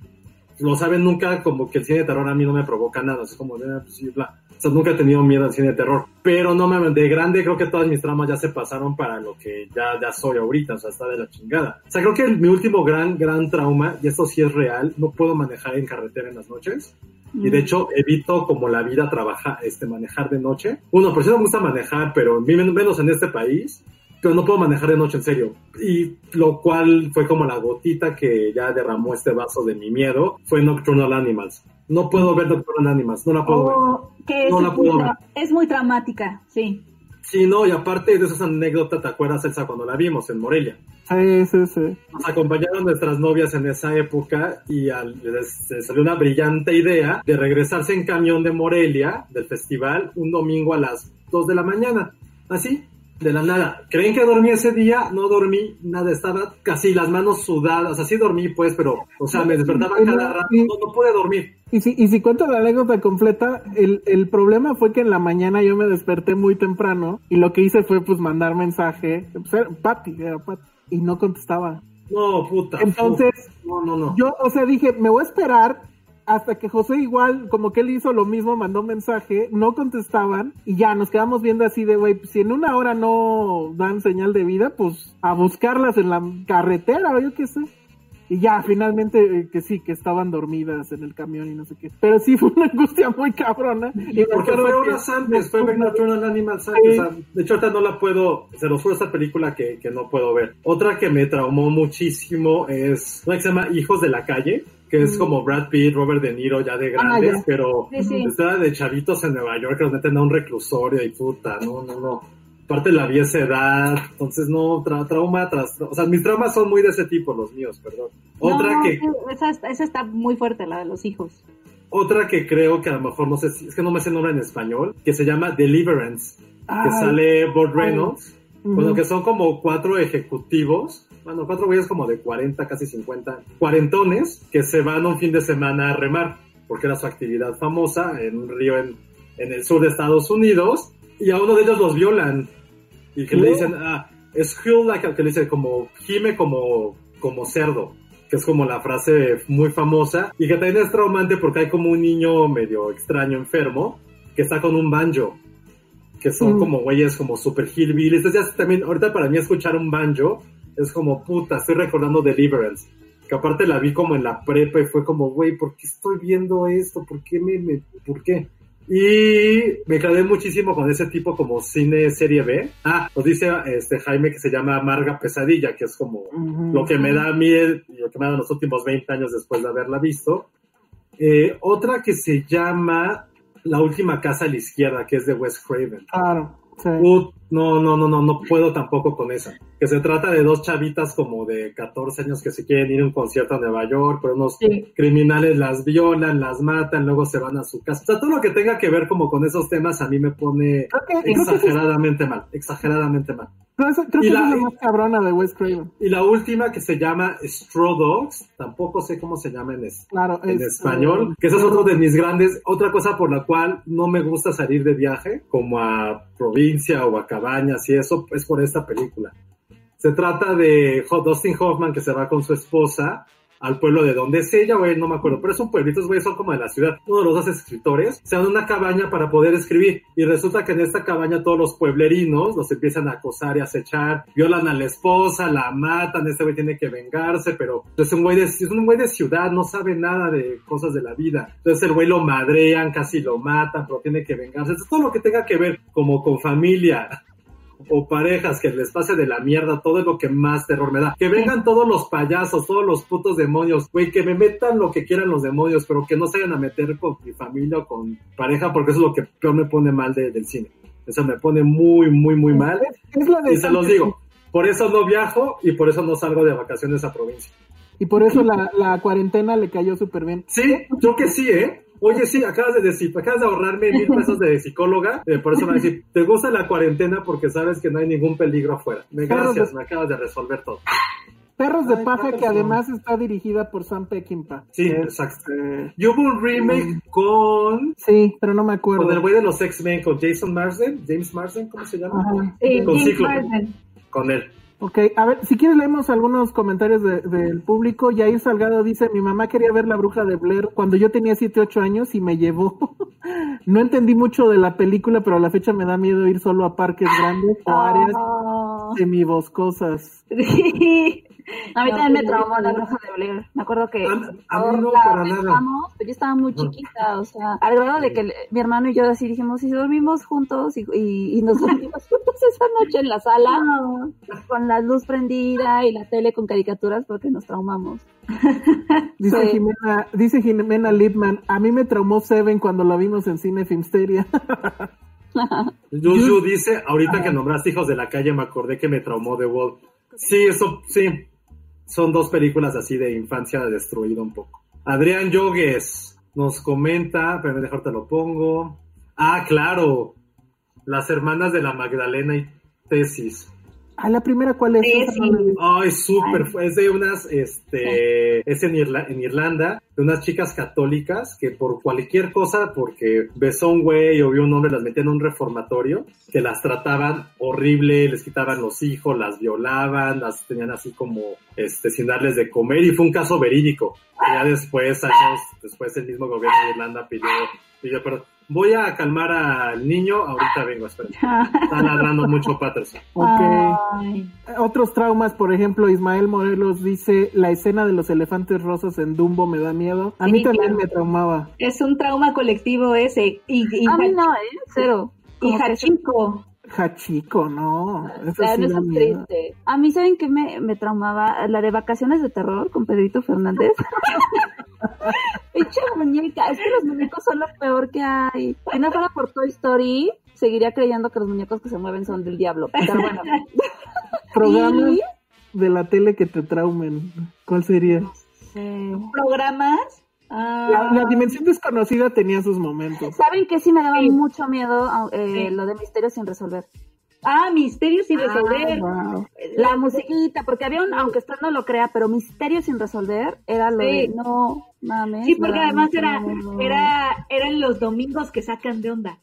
lo saben nunca, como que el cine de terror a mí no me provoca nada, es como, de, ah, pues bla. O sea, nunca he tenido miedo al cine de terror. Pero no me de grande creo que todas mis traumas ya se pasaron para lo que ya, ya soy ahorita. O sea, está de la chingada. O sea, creo que mi último gran, gran trauma, y esto sí es real, no puedo manejar en carretera en las noches. Y de mm. hecho evito como la vida trabajar, este, manejar de noche. Uno, por si no me gusta manejar, pero menos en este país, pero no puedo manejar de noche en serio. Y lo cual fue como la gotita que ya derramó este vaso de mi miedo, fue Nocturnal Animals. No puedo ver Nocturnal Animals, no la puedo ver. Oh, no la puedo ver. Es muy dramática, sí. Sí, no, y aparte de esas anécdotas, ¿te acuerdas, Elsa, cuando la vimos en Morelia? Sí, sí, sí. Nos acompañaron nuestras novias en esa época y al, les, salió una brillante idea de regresarse en camión de Morelia, del festival, un domingo a las 2 de la mañana. Así, de la nada. ¿Creen que dormí ese día? No dormí, nada, estaba casi las manos sudadas, así dormí pues, pero, o sea, me despertaba cada rato, no, pude dormir. Y si, y si cuento la anécdota completa, el, el problema fue que en la mañana yo me desperté muy temprano y lo que hice fue pues mandar mensaje, pues era Patty, era Patty, y no contestaba. No, puta. Entonces, no, no, no. Yo, o sea, dije, me voy a esperar hasta que José igual, como que él hizo lo mismo, mandó mensaje, no contestaban y ya nos quedamos viendo así de, güey, si en una hora no dan señal de vida, pues a buscarlas en la carretera o yo qué sé. Y ya, finalmente, eh, que sí, que estaban dormidas en el camión y no sé qué. Pero sí fue una angustia muy cabrona. Y Porque fue horas antes, fue antes. O sea, de hecho, ahorita no la puedo, se los fue esta película que, que no puedo ver. Otra que me traumó muchísimo es una que se llama Hijos de la Calle que es mm. como Brad Pitt, Robert De Niro ya de ah, grandes, pero estaba de chavitos en Nueva York que los meten a un reclusorio y puta, no, no, no. Aparte la vi esa edad, entonces no, trauma tras, o sea, mis traumas son muy de ese tipo, los míos, perdón. Otra que... Esa, esa, está muy fuerte, la de los hijos. Otra que creo que a lo mejor, no sé, si, es que no me sé el nombre en español, que se llama Deliverance, que sale Bob Reynolds. Bueno, que son como cuatro ejecutivos, bueno, cuatro güeyes como de 40, casi 50, cuarentones, que se van un fin de semana a remar, porque era su actividad famosa en un río en, en el sur de Estados Unidos, y a uno de ellos los violan, y que le dicen, ah, es Hill like, que le dice como, gime como, como cerdo, que es como la frase muy famosa, y que también es traumante porque hay como un niño medio extraño, enfermo, que está con un banjo que son mm. como güeyes como super hillbillies. Entonces también, ahorita para mí escuchar un banjo es como puta, estoy recordando Deliverance. Que aparte la vi como en la prepa y fue como, güey, ¿por qué estoy viendo esto? ¿Por qué me, me, por qué? Y me quedé muchísimo con ese tipo como cine serie B. Ah, nos dice este Jaime que se llama Amarga Pesadilla, que es como lo que me da a mí, lo que me da los últimos 20 años después de haberla visto. Eh, otra que se llama la última casa a la izquierda, que es de Wes Craven. Claro. No, no, no, no, no puedo tampoco con esa. Que se trata de dos chavitas como de 14 años que se quieren ir a un concierto a Nueva York, pero unos criminales las violan, las matan, luego se van a su casa. O sea, todo lo que tenga que ver como con esos temas a mí me pone exageradamente mal, exageradamente mal y la, más cabrona de Wes Craven. Y la última que se llama Straw Dogs, tampoco sé cómo se llama en, en español, que esa es otro de mis grandes, otra cosa por la cual no me gusta salir de viaje, como a provincia o a cabañas y eso, es por esta película. Se trata de Dustin Hoffman que se va con su esposa al pueblo de donde es ella, güey, no me acuerdo, pero es un pueblito, güey, son como de la ciudad. Uno de los dos escritores se dan una cabaña para poder escribir y resulta que en esta cabaña todos los pueblerinos los empiezan a acosar y acechar, violan a la esposa, la matan, ese güey tiene que vengarse, pero es un güey de, es un güey de ciudad, no sabe nada de cosas de la vida. Entonces el güey lo madrean, casi lo matan, pero tiene que vengarse. Es todo lo que tenga que ver como con familia o parejas que les pase de la mierda, todo es lo que más terror me da. Que vengan todos los payasos, todos los putos demonios, güey, que me metan lo que quieran los demonios, pero que no se vayan a meter con mi familia o con pareja, porque eso es lo que peor me pone mal del cine. Eso me pone muy, muy, muy mal. y se los digo, por eso no viajo y por eso no salgo de vacaciones a provincia. Y por eso la, la cuarentena le cayó súper bien. Sí, yo que sí, ¿eh? Oye, sí, acabas de decir, acabas de ahorrarme mil pesos de psicóloga, eh, por eso me va a decir, ¿te gusta la cuarentena porque sabes que no hay ningún peligro afuera? Me, gracias, me acabas de resolver todo. Perros de paja que además está dirigida por Sam Peckinpah. Sí, exacto. Eh, y hubo un remake con... Sí, pero no me acuerdo. Con el güey de los X-Men, con Jason Marsden, James Marsden, ¿cómo se llama? Sí, con James Con él. Ok, a ver, si quieres leemos algunos comentarios del público. Yair Salgado dice, mi mamá quería ver La Bruja de Blair cuando yo tenía 7, 8 años y me llevó. no entendí mucho de la película, pero a la fecha me da miedo ir solo a parques grandes o áreas Oh. semiboscosas. Sí. A mí No, también me traumó la bruja de Blair. Me acuerdo que A- a mí todos no, la pero yo estaba muy chiquita, o sea, al grado de que mi hermano y yo así dijimos, si dormimos juntos y, y, y nos dormimos juntos esa noche en la sala, con la luz prendida y la tele con caricaturas porque nos traumamos. Dice, Sí. Jimena, dice Jimena Lipman, a mí me traumó Seven cuando la vimos en Cine Filmsteria. Yuyu dice, ahorita que nombraste Hijos de la Calle me acordé que me traumó The Wall. Sí, eso, sí. Son dos películas así de infancia destruida un poco. Adrián Yogues nos comenta, pero mejor te lo pongo. Ah, claro. Las hermanas de la Magdalena y Tesis. Ah, la primera, ¿cuál es? Súper, fue- es de unas, este, es en, Irla- en Irlanda, de unas chicas católicas que por cualquier cosa, porque besó a un güey o vio un hombre, las metían en un reformatorio, que las trataban horrible, les quitaban los hijos, las violaban, las tenían así como, este, sin darles de comer, y fue un caso verídico. Y ya después, años después, el mismo gobierno de Irlanda pidió, pidió perdón. Voy a calmar al niño, ahorita vengo, espera. Está ladrando mucho Patterson. Ok. Otros traumas, por ejemplo, Ismael Morelos dice, la escena de los elefantes rosas en Dumbo me da miedo. A mí Sí, también claro. me traumaba. Es un trauma colectivo ese. Y, y, A mí no, ¿eh? Cero. y Hachiko. Hachiko, no. Eso Claro, sí es miedo. triste. A mí, ¿saben qué me, me traumaba? La de vacaciones de terror con Pedrito Fernández. Echa muñeca. Es que los muñecos son lo peor que hay. Si no fuera por Toy Story, seguiría creyendo que los muñecos que se mueven son del diablo. Pero bueno. Programas Y- de la tele que te traumen. ¿Cuál sería? Programas. ah, La, la dimensión desconocida tenía sus momentos. ¿Saben qué sí me daba Sí. mucho miedo? Eh, Sí. Lo de misterios sin resolver. Ah, misterios sin resolver. Wow. La musiquita, porque había un, aunque usted no lo crea, pero misterios sin resolver era lo Sí. de no mames. Sí, porque además era, era, eran los domingos que sacan de onda.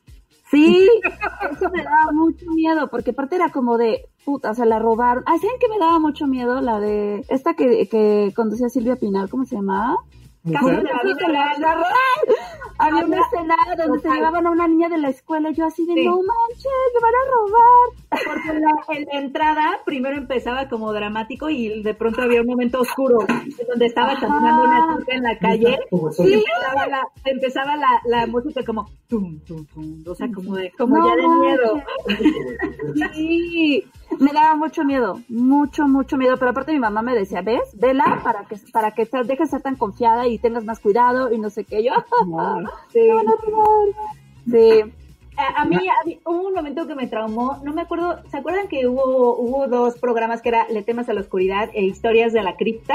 Sí, eso me daba mucho miedo, porque aparte era como de, puta, se la robaron. Ah, ¿saben qué me daba mucho miedo? La de, esta que, que conducía Silvia Pinal, ¿cómo se llamaba? Caso Mujer. de la vida real. Había una escena donde se llevaban a una niña de la escuela y yo así de, Sí. no manches, me van a robar. Porque la, en la entrada primero empezaba como dramático y de pronto había un momento oscuro donde estaba caminando una chica en la calle Sí. y empezaba la, empezaba la, la música como tum, tum, tum, o sea, como de, como No ya de miedo. Sí, me daba mucho miedo, mucho, mucho miedo. Pero aparte mi mamá me decía, ¿ves? Vela para que, para que te- dejes de ser tan confiada y tengas más cuidado y no sé qué. Yo, Sí. me van a robar. Sí, A, a mí, a mí hubo un momento que me traumó, no me acuerdo, ¿se acuerdan que hubo, hubo dos programas que era Le temas a la oscuridad e Historias de la cripta?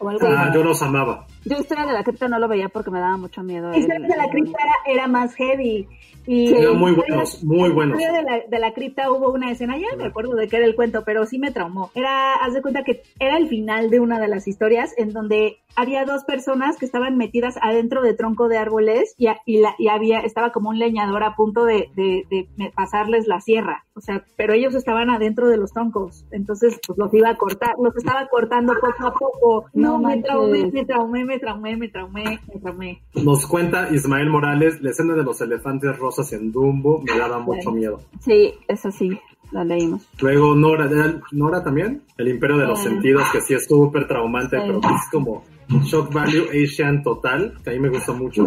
O algo Ah, así? yo los amaba. yo Historia de la cripta no lo veía porque me daba mucho miedo. Historias el- de la cripta era, era más heavy, Y muy buenos, muy buenos. En de la, de la cripta hubo una escena, ya no me acuerdo de qué era el cuento, pero sí me traumó. Era, haz de cuenta que era el final de una de las historias en donde había dos personas que estaban metidas adentro de tronco de árboles y, y, la, y había, estaba como un leñador a punto de, de, de pasarles la sierra. O sea, pero ellos estaban adentro de los troncos. Entonces, pues los iba a cortar, los estaba cortando poco a poco. No, No me traumé, me traumé, me traumé, me traumé, me traumé. Nos cuenta Ismael Morales, la escena de los elefantes rosas en Dumbo me daba mucho miedo. Sí, eso sí, lo leímos. Luego Nora, ¿era Nora también, el imperio de los Ah. sentidos, que sí es súper traumante, Sí. pero es como shock value Asian total, que a mí me gusta mucho.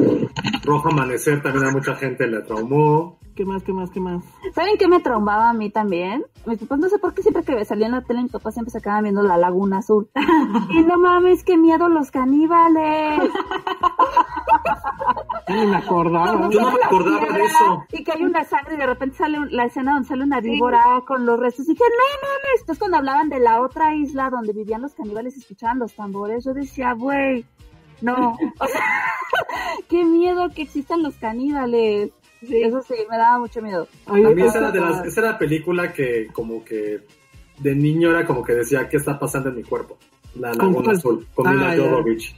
Rojo Amanecer también a mucha gente le traumó. ¿Qué más, qué más, qué más? ¿Saben qué me traumaba a mí también? Mis papás, no sé por qué siempre que salía en la tele, mis papás siempre se acaban viendo la Laguna Azul. y no mames, qué miedo los caníbales. Ni me acordaba. Yo no me acordaba de eso. Y que hay una sangre y de repente sale un- la escena donde sale una víbora con los restos. Y dije, no mames. Entonces cuando hablaban de la otra isla donde vivían los caníbales y escuchaban los tambores, yo decía, güey, no. O sea, qué miedo que existan los caníbales. Eso sí, me daba mucho miedo. A mí esa era, de las, esa era la película que como que de niño era como que decía, ¿qué está pasando en mi cuerpo? La ¿Con Laguna? Azul, con Ah, Mila. Jovovich.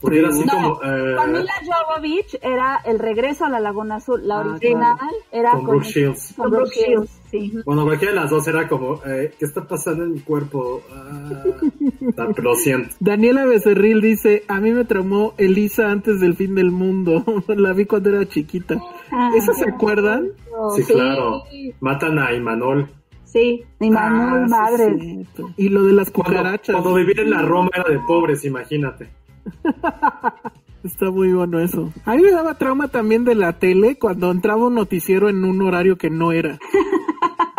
Porque era así No, como... eh, Con Mila Jovovich era El Regreso a la Laguna Azul. La Ah, original claro. era Con Brooke Shields. Con Brooke Shields. sí. Bueno, cualquiera de las dos era como, eh, ¿qué está pasando en mi cuerpo? Ah, lo siento. Daniela Becerril dice, a mí me traumó Elisa antes del fin del mundo. la vi cuando era chiquita. ¿Eso se acuerdan? Sí, claro. Matan a Imanol. Sí. Mi Manuel Ah, sí, madre. Y lo de las Cuando, cucarachas. cuando vivir en la Roma era de pobres, imagínate. Está muy bueno eso. A mí me daba trauma también de la tele cuando entraba un noticiero en un horario que no era.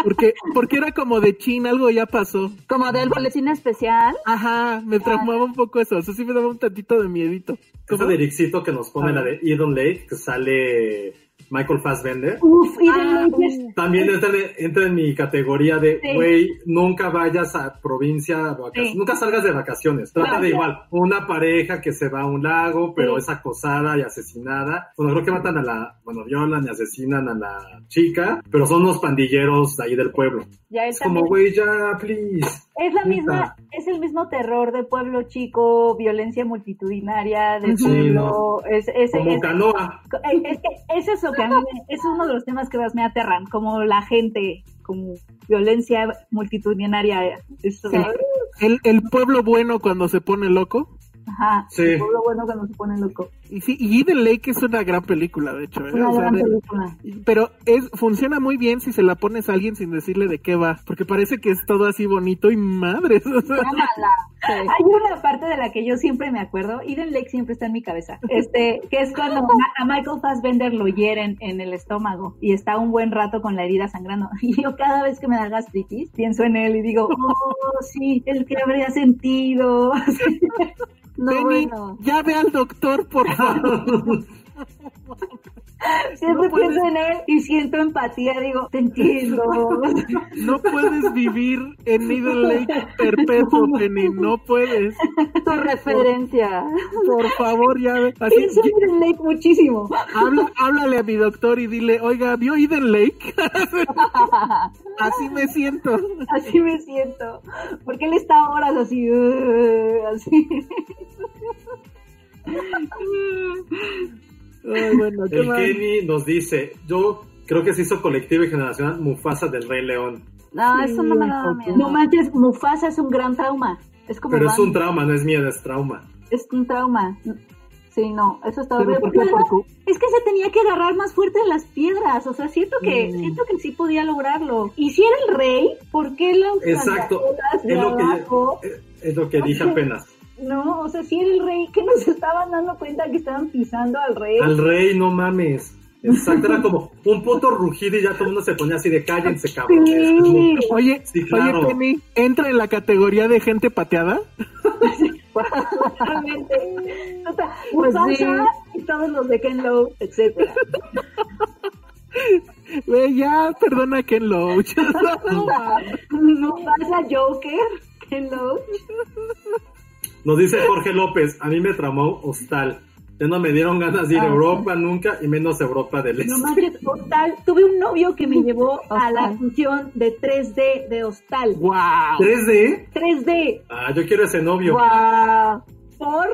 Porque, porque era como de chin, algo ya pasó. Como del boletín especial. Ajá, me traumaba un poco eso. Eso sí me daba un tantito de miedito. Esa de Ericito que nos pone Ah. la de Eden Lake, que sale Michael Fassbender. Uf, y de Ah, También entra, en mi categoría de, Sí. güey, nunca vayas a provincia, Sí. nunca salgas de vacaciones. Trata de igual, una pareja que se va a un lago, pero Sí. es acosada y asesinada. Bueno, creo que matan a la, bueno, violan y asesinan a la chica, pero son unos pandilleros de ahí del pueblo. Ya Es como, también- güey, ya, please. Es la misma, es el mismo terror de pueblo chico, violencia multitudinaria, de Sí, pueblo, es, es, Como es- canoa. es- es es eso que a mí me- es uno de los temas que más me aterran, como la gente, como violencia multitudinaria. Eso, El, el pueblo bueno cuando se pone loco. Ajá, Sí. el pueblo bueno cuando se pone loco. Y sí, y Eden Lake es una gran película, de hecho. ¿eh? Una O sea, gran de- película. pero es funciona muy bien si se la pones a alguien sin decirle de qué va, porque parece que es todo así bonito y madres. o sea, Tómala. Sí. Hay una parte de la que yo siempre me acuerdo, Eden Lake siempre está en mi cabeza, este, que es cuando a a Michael Fassbender lo hieren en el estómago y está un buen rato con la herida sangrando. Y yo cada vez que me da gastritis pienso en él y digo, oh, sí, el que habría sentido. No, Penny, bueno. ya ve al doctor, por favor. Siempre No puedes- pienso en él y siento empatía, digo, te entiendo. No puedes vivir en Eden Lake perpetuo, Penny, no puedes. Tu referencia. Por favor, ya ve. Pienso en Eden Lake muchísimo. habla, háblale a mi doctor y dile, oiga, ¿vio Eden Lake? Así me siento. Así me siento. Porque él está horas así, uh, así. Ay, bueno, ¿qué El más? Kenny nos dice, yo creo que se hizo colectivo y generacional Mufasa del Rey León. No, eso no me daba miedo. No manches, Mufasa es un gran trauma. Es como Pero es un trauma, no es miedo, es trauma. es un trauma. Sí, no, eso está ¿Pero horrible. Es que se tenía que agarrar más fuerte en las piedras. O sea, siento que, Mm. siento que sí podía lograrlo. Y si era el rey, ¿por qué las Exacto, es lo que, es- es lo que dije apenas. No, o sea, si era el rey, que nos estaban dando cuenta que estaban pisando al rey. Al rey, no mames. Exacto, era como un puto rugido y ya todo el mundo se ponía así de cállense, cabrón. Sí. Oye, Sí, claro. oye, Penny, ¿entra en la categoría de gente pateada? Totalmente. Total. Pues Mufasa sí. y todos los de Ken Loach, etcétera. Güey, ya, perdona a Ken Loach. Mufasa, Joker, Ken Loach. Nos dice Jorge López, a mí me tramó Hostal. Ya no me dieron ganas de ir a Europa nunca y menos Europa del Este. No manches, Hostal. Tuve un novio que me llevó a la función de 3D de Hostal. ¡Wow! ¿3D? 3D. Ah, yo quiero ese novio. ¡Wow! ¿Por?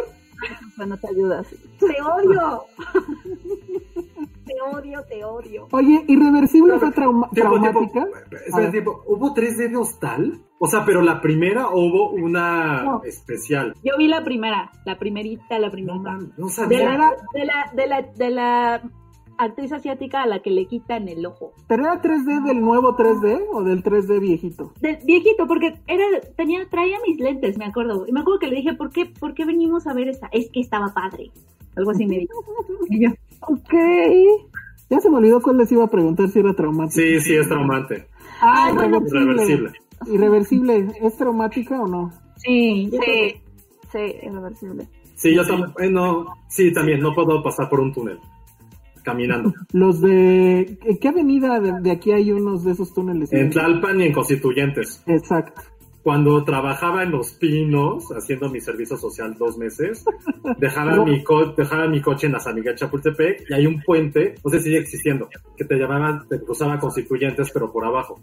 Eso no te ayudas. Te odio. te odio, te odio. Oye, ¿Irreversible fue trauma- traumática? tiempo. Espera, tiempo. ¿Hubo 3D de hostal? O sea, pero la primera o hubo una No. especial. Yo vi la primera, la primerita, la primerita. No De sabía. la, de la, de la, de la actriz asiática a la que le quitan el ojo. ¿Pero era 3D del nuevo 3D o del 3D viejito? Del viejito, porque era, tenía, traía mis lentes, me acuerdo. Y me acuerdo que le dije, ¿por qué, ¿por qué venimos a ver esta? Es que estaba padre. Algo así me dijo. Y yo, Ok. Ya se me olvidó cuál les iba a preguntar si era traumática. Sí, sí, es traumante. Ah, Irreversible. Irreversible, ¿es traumática o no? sí, Sí, sí, irreversible. Sí, yo también. eh, no, sí, también. No puedo pasar por un túnel. Caminando. Los de... ¿en ¿Qué avenida de, de aquí hay unos de esos túneles? En Tlalpan y en Constituyentes. Exacto. Cuando trabajaba en Los Pinos, haciendo mi servicio social dos meses, dejaba, No. mi, co- dejaba mi coche en la San Miguel Chapultepec y hay un puente, no sé si sigue existiendo, que te llamaba, te cruzaba Constituyentes, pero por abajo.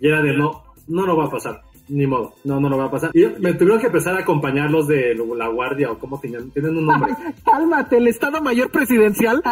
Y era de no, no lo va a pasar, ni modo, no, no lo va a pasar. Y me tuvieron que empezar a acompañar los de la Guardia o como tenían, tienen un nombre. Cálmate, el Estado Mayor Presidencial.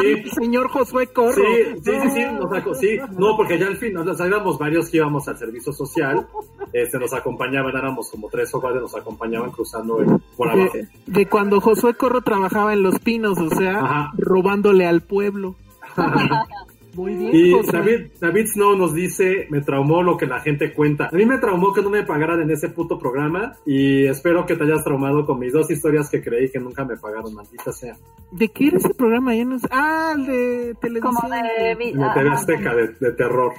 Sí. Señor Josué Corro. Sí, sí, sí, sí, nos aco- sí, no, porque ya al fin, sea, éramos varios que íbamos al servicio social, este, nos acompañaban, éramos como tres o cuatro, nos acompañaban cruzando el- por abajo. De, de cuando Josué Corro trabajaba en Los Pinos, o sea, Ajá. robándole al pueblo. Muy bien, Y. David, David Snow nos dice, me traumó lo que la gente cuenta. A mí me traumó que no me pagaran en ese puto programa y espero que te hayas traumado con mis dos historias que creí que nunca me pagaron, maldita sea. ¿De qué era ese programa? Ya no. Ah, el de televisión. Como de... TV ajá. Azteca de, de terror.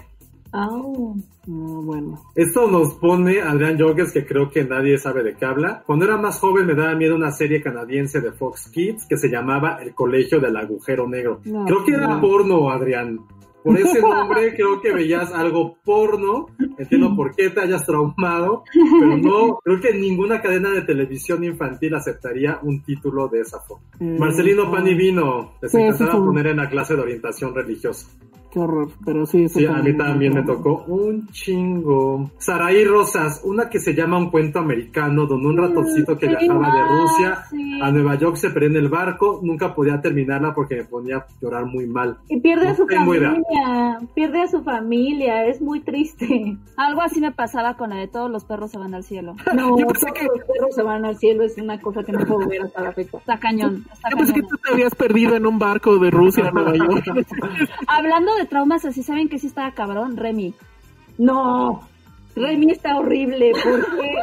Oh. No, bueno. Esto nos pone Adrián Jogues, que creo que nadie sabe de qué habla. Cuando era más joven me daba miedo una serie canadiense de Fox Kids que se llamaba El Colegio del Agujero Negro. No, creo que era no. porno, Adrián. Por ese nombre creo que veías algo porno. Entiendo por qué te hayas traumado, pero no, creo que ninguna cadena de televisión infantil aceptaría un título de esa forma. Eh, Marcelino no. Pan y Vino, les Sí, encantaba sí, sí. poner en la clase de orientación religiosa. Qué horror. Pero sí, eso Sí, a mí también me tocó un chingo. Saraí Rosas, una que se llama Un cuento americano, donde un ratoncito que viajaba de Rusia sí. a Nueva York se perdió en el barco, nunca podía terminarla porque me ponía a llorar muy mal. Y pierde a su idea. familia, pierde a su familia, es muy triste. Algo así me pasaba con la de todos los perros se van al cielo. No, Yo pensé todos que- los perros se van al cielo, es una cosa que no puedo ver hasta la fecha. Está cañón. Está Yo pensé que tú te habías perdido en un barco de Rusia a Nueva York. Hablando de traumas así, ¿saben que sí estaba cabrón? Remy. No, Remy está horrible, ¿por qué?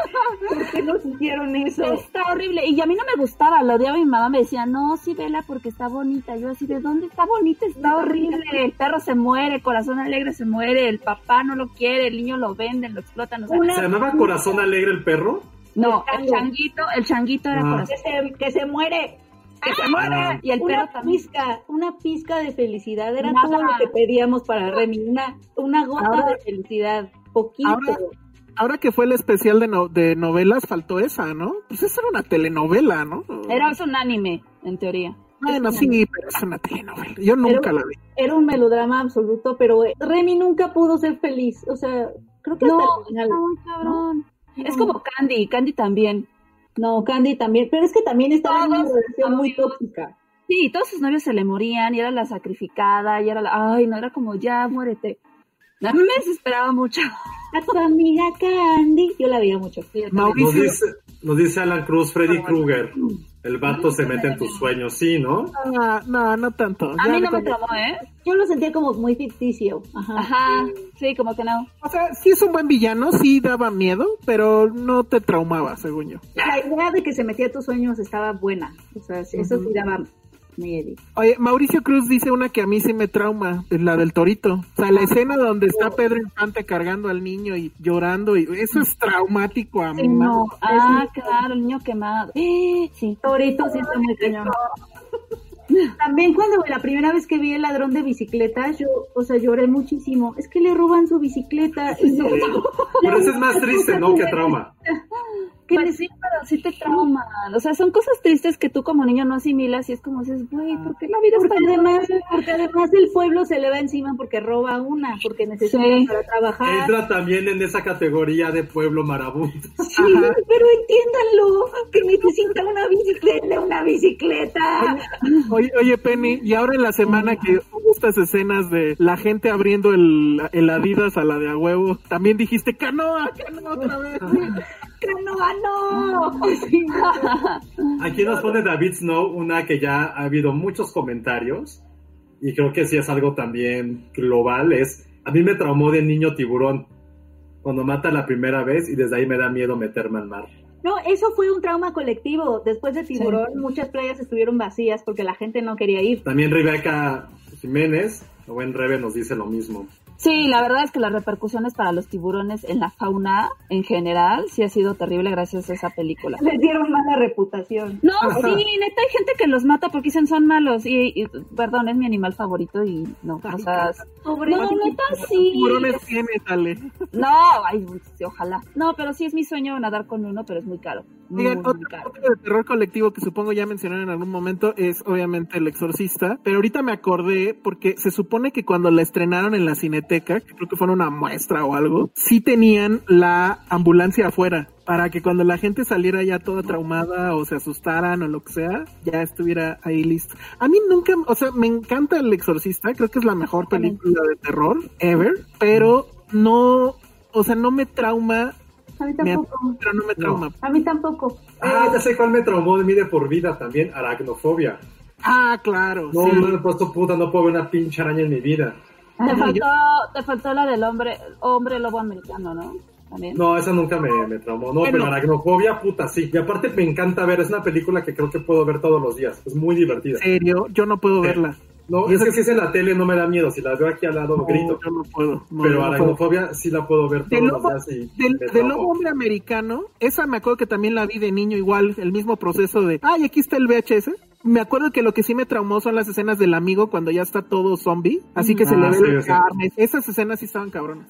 ¿Por qué nos hicieron eso? Está horrible. Y a mí no me gustaba, lo odiaba. Mi mamá me decía, no, sí, vela porque está bonita. Yo así, ¿de dónde está bonita? Está horrible. El perro se muere, el corazón alegre se muere, el papá no lo quiere, el niño lo venden, lo explotan. O sea, Una- ¿Se llamaba Corazón Alegre el perro? no, el el changuito, el changuito era Ah. corazón. Que se, que se muere. Que se muere. Y el una pizca, una pizca de felicidad era Nada. todo lo que pedíamos para Remy, una, una gota Ahora- de felicidad, poquito. Ahora- Ahora que fue el especial de, no- de novelas, faltó esa, ¿no? Pues esa era una telenovela, ¿no? Era un anime, en teoría. Bueno, sí, pero es una telenovela. Yo nunca la vi. Era un melodrama absoluto, pero eh, Remy nunca pudo ser feliz, o sea, creo que No, hasta el final. Es como Candy, Candy también. No, Candy también, pero es que también estaba en una relación muy tóxica. Sí, todos sus novios se le morían y era la sacrificada y era la... Ay, no, era como, ya, muérete. A mí me desesperaba mucho. A tu amiga Candy, yo la veía mucho. Nos dice, nos dice Alan Cruz, Freddy Krueger. El vato se mete en tus sueños, sí, ¿no? ah, no, no tanto. A Ya mí no me traumó, ¿eh? Yo lo sentía como muy ficticio. Ajá. Ajá, sí, como que no. O sea, sí es un buen villano, sí daba miedo, pero no te traumaba, según yo. La idea de que se metía a tus sueños estaba buena. O sea, eso sí daba Oye, Mauricio Cruz dice una que a mí sí me trauma, es la del torito. O sea, la escena donde está Pedro Infante cargando al niño y llorando, y eso es traumático a mí. No. Ah, claro, el niño quemado. Eh, sí. Torito sí está muy cañón. También cuando la primera vez que vi el ladrón de bicicletas, yo, o sea, lloré muchísimo. Es que le roban su bicicleta. y no- Pero eso es más triste, ¿no? Que trauma. Que pues sí, pero sí te trauman. O sea, son cosas tristes que tú como niño no asimilas y es como dices, güey, ¿por qué la vida porque además, Porque además el pueblo se le va encima porque roba una, porque necesita para trabajar. Entra también en esa categoría de pueblo marabunto. Sí, pero entiéndanlo, que necesita una bicicleta, una bicicleta. Oye, oye, Penny, y ahora en la semana que hubo estas escenas de la gente abriendo el, el Adidas a la de a huevo, también dijiste, canoa, canoa otra vez. ¡Canoa, no! Aquí nos pone David Snow una que ya ha habido muchos comentarios y creo que sí es algo también global, es, a mí me traumó de niño tiburón cuando mata la primera vez y desde ahí me da miedo meterme al mar. No, eso fue un trauma colectivo. Después de Tiburón, muchas playas estuvieron vacías porque la gente no quería ir. También Rebeca Jiménez, o buen Rebe, nos dice lo mismo. Sí, la verdad es que las repercusiones para los tiburones en la fauna en general sí ha sido terrible gracias a esa película. Les dieron mala reputación. No, sí, neta hay gente que los mata porque dicen son malos y, perdón, es mi animal favorito y no, o sea, no, neta sí. Tiburones tienes, Ale. No, ay, ojalá. No, pero sí es mi sueño nadar con uno, pero es muy caro. Muy, otro, de terror colectivo que supongo ya mencionaron en algún momento es obviamente El Exorcista, pero ahorita me acordé porque se supone que cuando la estrenaron en la Cineteca, que creo que fue una muestra o algo, sí tenían la ambulancia afuera para que cuando la gente saliera ya toda traumada o se asustaran o lo que sea, ya estuviera ahí listo. A mí nunca, o sea, me encanta El Exorcista, creo que es la mejor película de terror ever, pero no, o sea, no me trauma a mí tampoco. pero no me trauma. A mí tampoco. Ah, ya sé cuál me traumó de mí de por vida también, aracnofobia. Ah, claro. No, no me he puesto puta, no puedo ver una pinche araña en mi vida. Te faltó, te faltó la del hombre, hombre lobo americano, ¿no? También. No, esa nunca me, me traumó. No, pero aracnofobia, puta, sí. Y aparte me encanta ver, es una película que creo que puedo ver todos los días. Es muy divertida. ¿En serio? Yo no puedo verla. No, es que si es en la tele no me da miedo. Si la veo aquí al lado, grito. Yo no puedo. pero aracnofobia sí la puedo ver todos los días. Y del, del lobo hombre americano, esa me acuerdo que también la vi de niño, igual, el mismo proceso de, ay, aquí está el VHS. Me acuerdo que lo que sí me traumó son las escenas del amigo cuando ya está todo zombie, así que se le ve las carnes. Esas escenas sí estaban cabronas.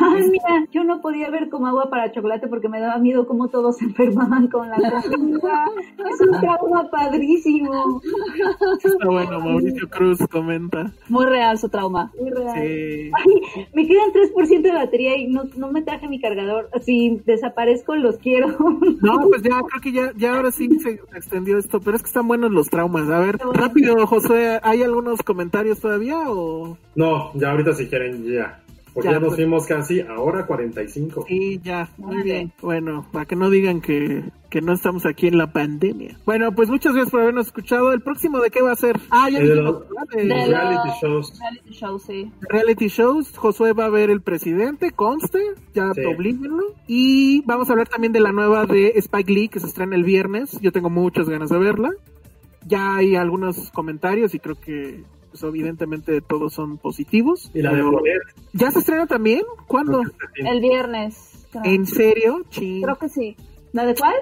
Ay, mira, yo no podía ver como agua para chocolate porque me daba miedo cómo todos se enfermaban con la comida. es un trauma padrísimo. Está bueno, Mauricio Cruz comenta. Muy real su trauma. Muy real. Sí. Ay, me quedan 3% de batería y no, no me traje mi cargador. Si desaparezco, los quiero. No, pues ya, creo que ya, ya ahora sí se extendió esto, pero es que están buenos los traumas. A ver, rápido, José, ¿hay algunos comentarios todavía o...? No, ya ahorita si quieren, ya. Porque ya, nos pues. fuimos casi ahora 45. Sí, ya, muy bien. Bueno, para que no digan que, que no estamos aquí en la pandemia. Bueno, pues muchas gracias por habernos escuchado. ¿El próximo de qué va a ser? Ah, ya de, los, de, reality shows. Reality shows, sí. Reality shows. Josué va a ver El Presidente, conste, ya sí. Y vamos a hablar también de la nueva de Spike Lee que se estrena el viernes. Yo tengo muchas ganas de verla. Ya hay algunos comentarios y creo que pues evidentemente todos son positivos. ¿Y la de Polet? ¿Ya se estrena también? ¿Cuándo? El viernes. Creo. ¿En serio? Sí. Creo que sí. ¿La de cuál?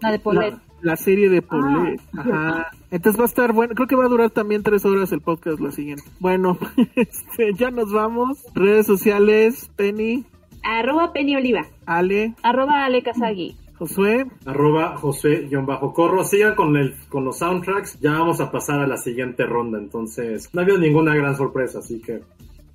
La de Polet. La, la serie de Polet. Ah, Ajá. Entonces va a estar bueno. Creo que va a durar también tres horas el podcast la siguiente. Bueno, este, ya nos vamos. Redes sociales, Penny. Arroba Penny Oliva. Ale. Arroba Ale Kazagi. Josué. Arroba Josué-Corro. Sigan con, el, con los soundtracks. Ya vamos a pasar a la siguiente ronda. Entonces, no ha habido ninguna gran sorpresa, así que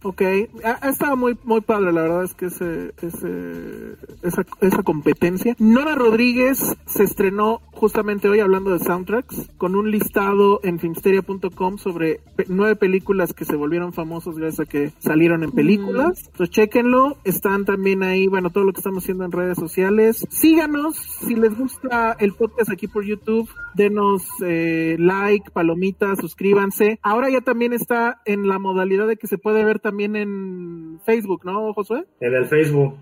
Ok, ha, ha, estado muy muy padre, la verdad es que ese, ese, esa, esa competencia. Nora Rodríguez se estrenó justamente hoy hablando de soundtracks con un listado en filmsteria.com sobre pe nueve películas que se volvieron famosas gracias a que salieron en películas. Mm. Entonces chequenlo, están también ahí, bueno, todo lo que estamos haciendo en redes sociales. Síganos, si les gusta el podcast aquí por YouTube, denos eh, like, palomita, suscríbanse. Ahora ya también está en la modalidad de que se puede ver también también en Facebook, ¿no, Josué? En el Facebook.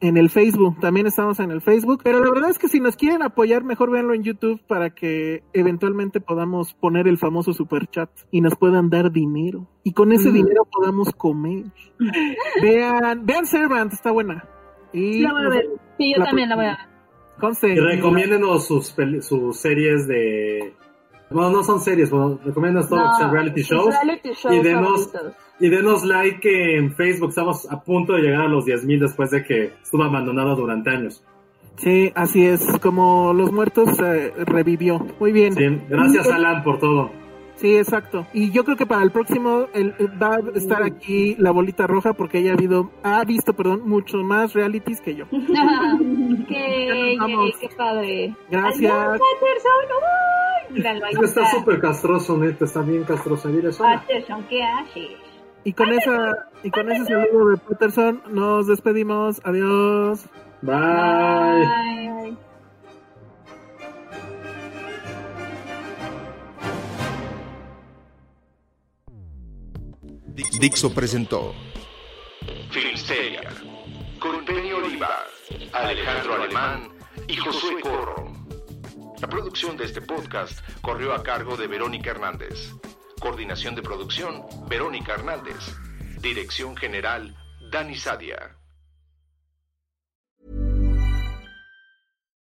En el Facebook, también estamos en el Facebook, pero la verdad es que si nos quieren apoyar, mejor véanlo en YouTube para que eventualmente podamos poner el famoso super chat y nos puedan dar dinero. Y con ese mm. dinero podamos comer. vean, vean Servant, está buena. Y la voy a ver. Sí, yo la también la voy a ver. Conste, y recomiéndenos sus, sus series de no, no son series, bueno, recomiendas no, los reality shows. Reality shows y denos, y denos like en Facebook. Estamos a punto de llegar a los 10.000 después de que estuvo abandonado durante años. Sí, así es, como los muertos eh, revivió. Muy bien. Sí, gracias Alan por todo. Sí, exacto. Y yo creo que para el próximo el, va a estar aquí la bolita roja porque ella ha habido, ha visto, perdón, mucho más realities que yo. qué, qué padre. Gracias. está súper castroso, neta, está bien castroso. Patterson, ¿qué haces? Y con esa y con ese saludo de Patterson nos despedimos. Adiós. Bye. Bye. Dixo presentó Filmsteria con Penny Oliva, Alejandro Alemán y Josué Corro. La producción de este podcast corrió a cargo de Verónica Hernández. Coordinación de producción, Verónica Hernández. Dirección General, Dani Sadia.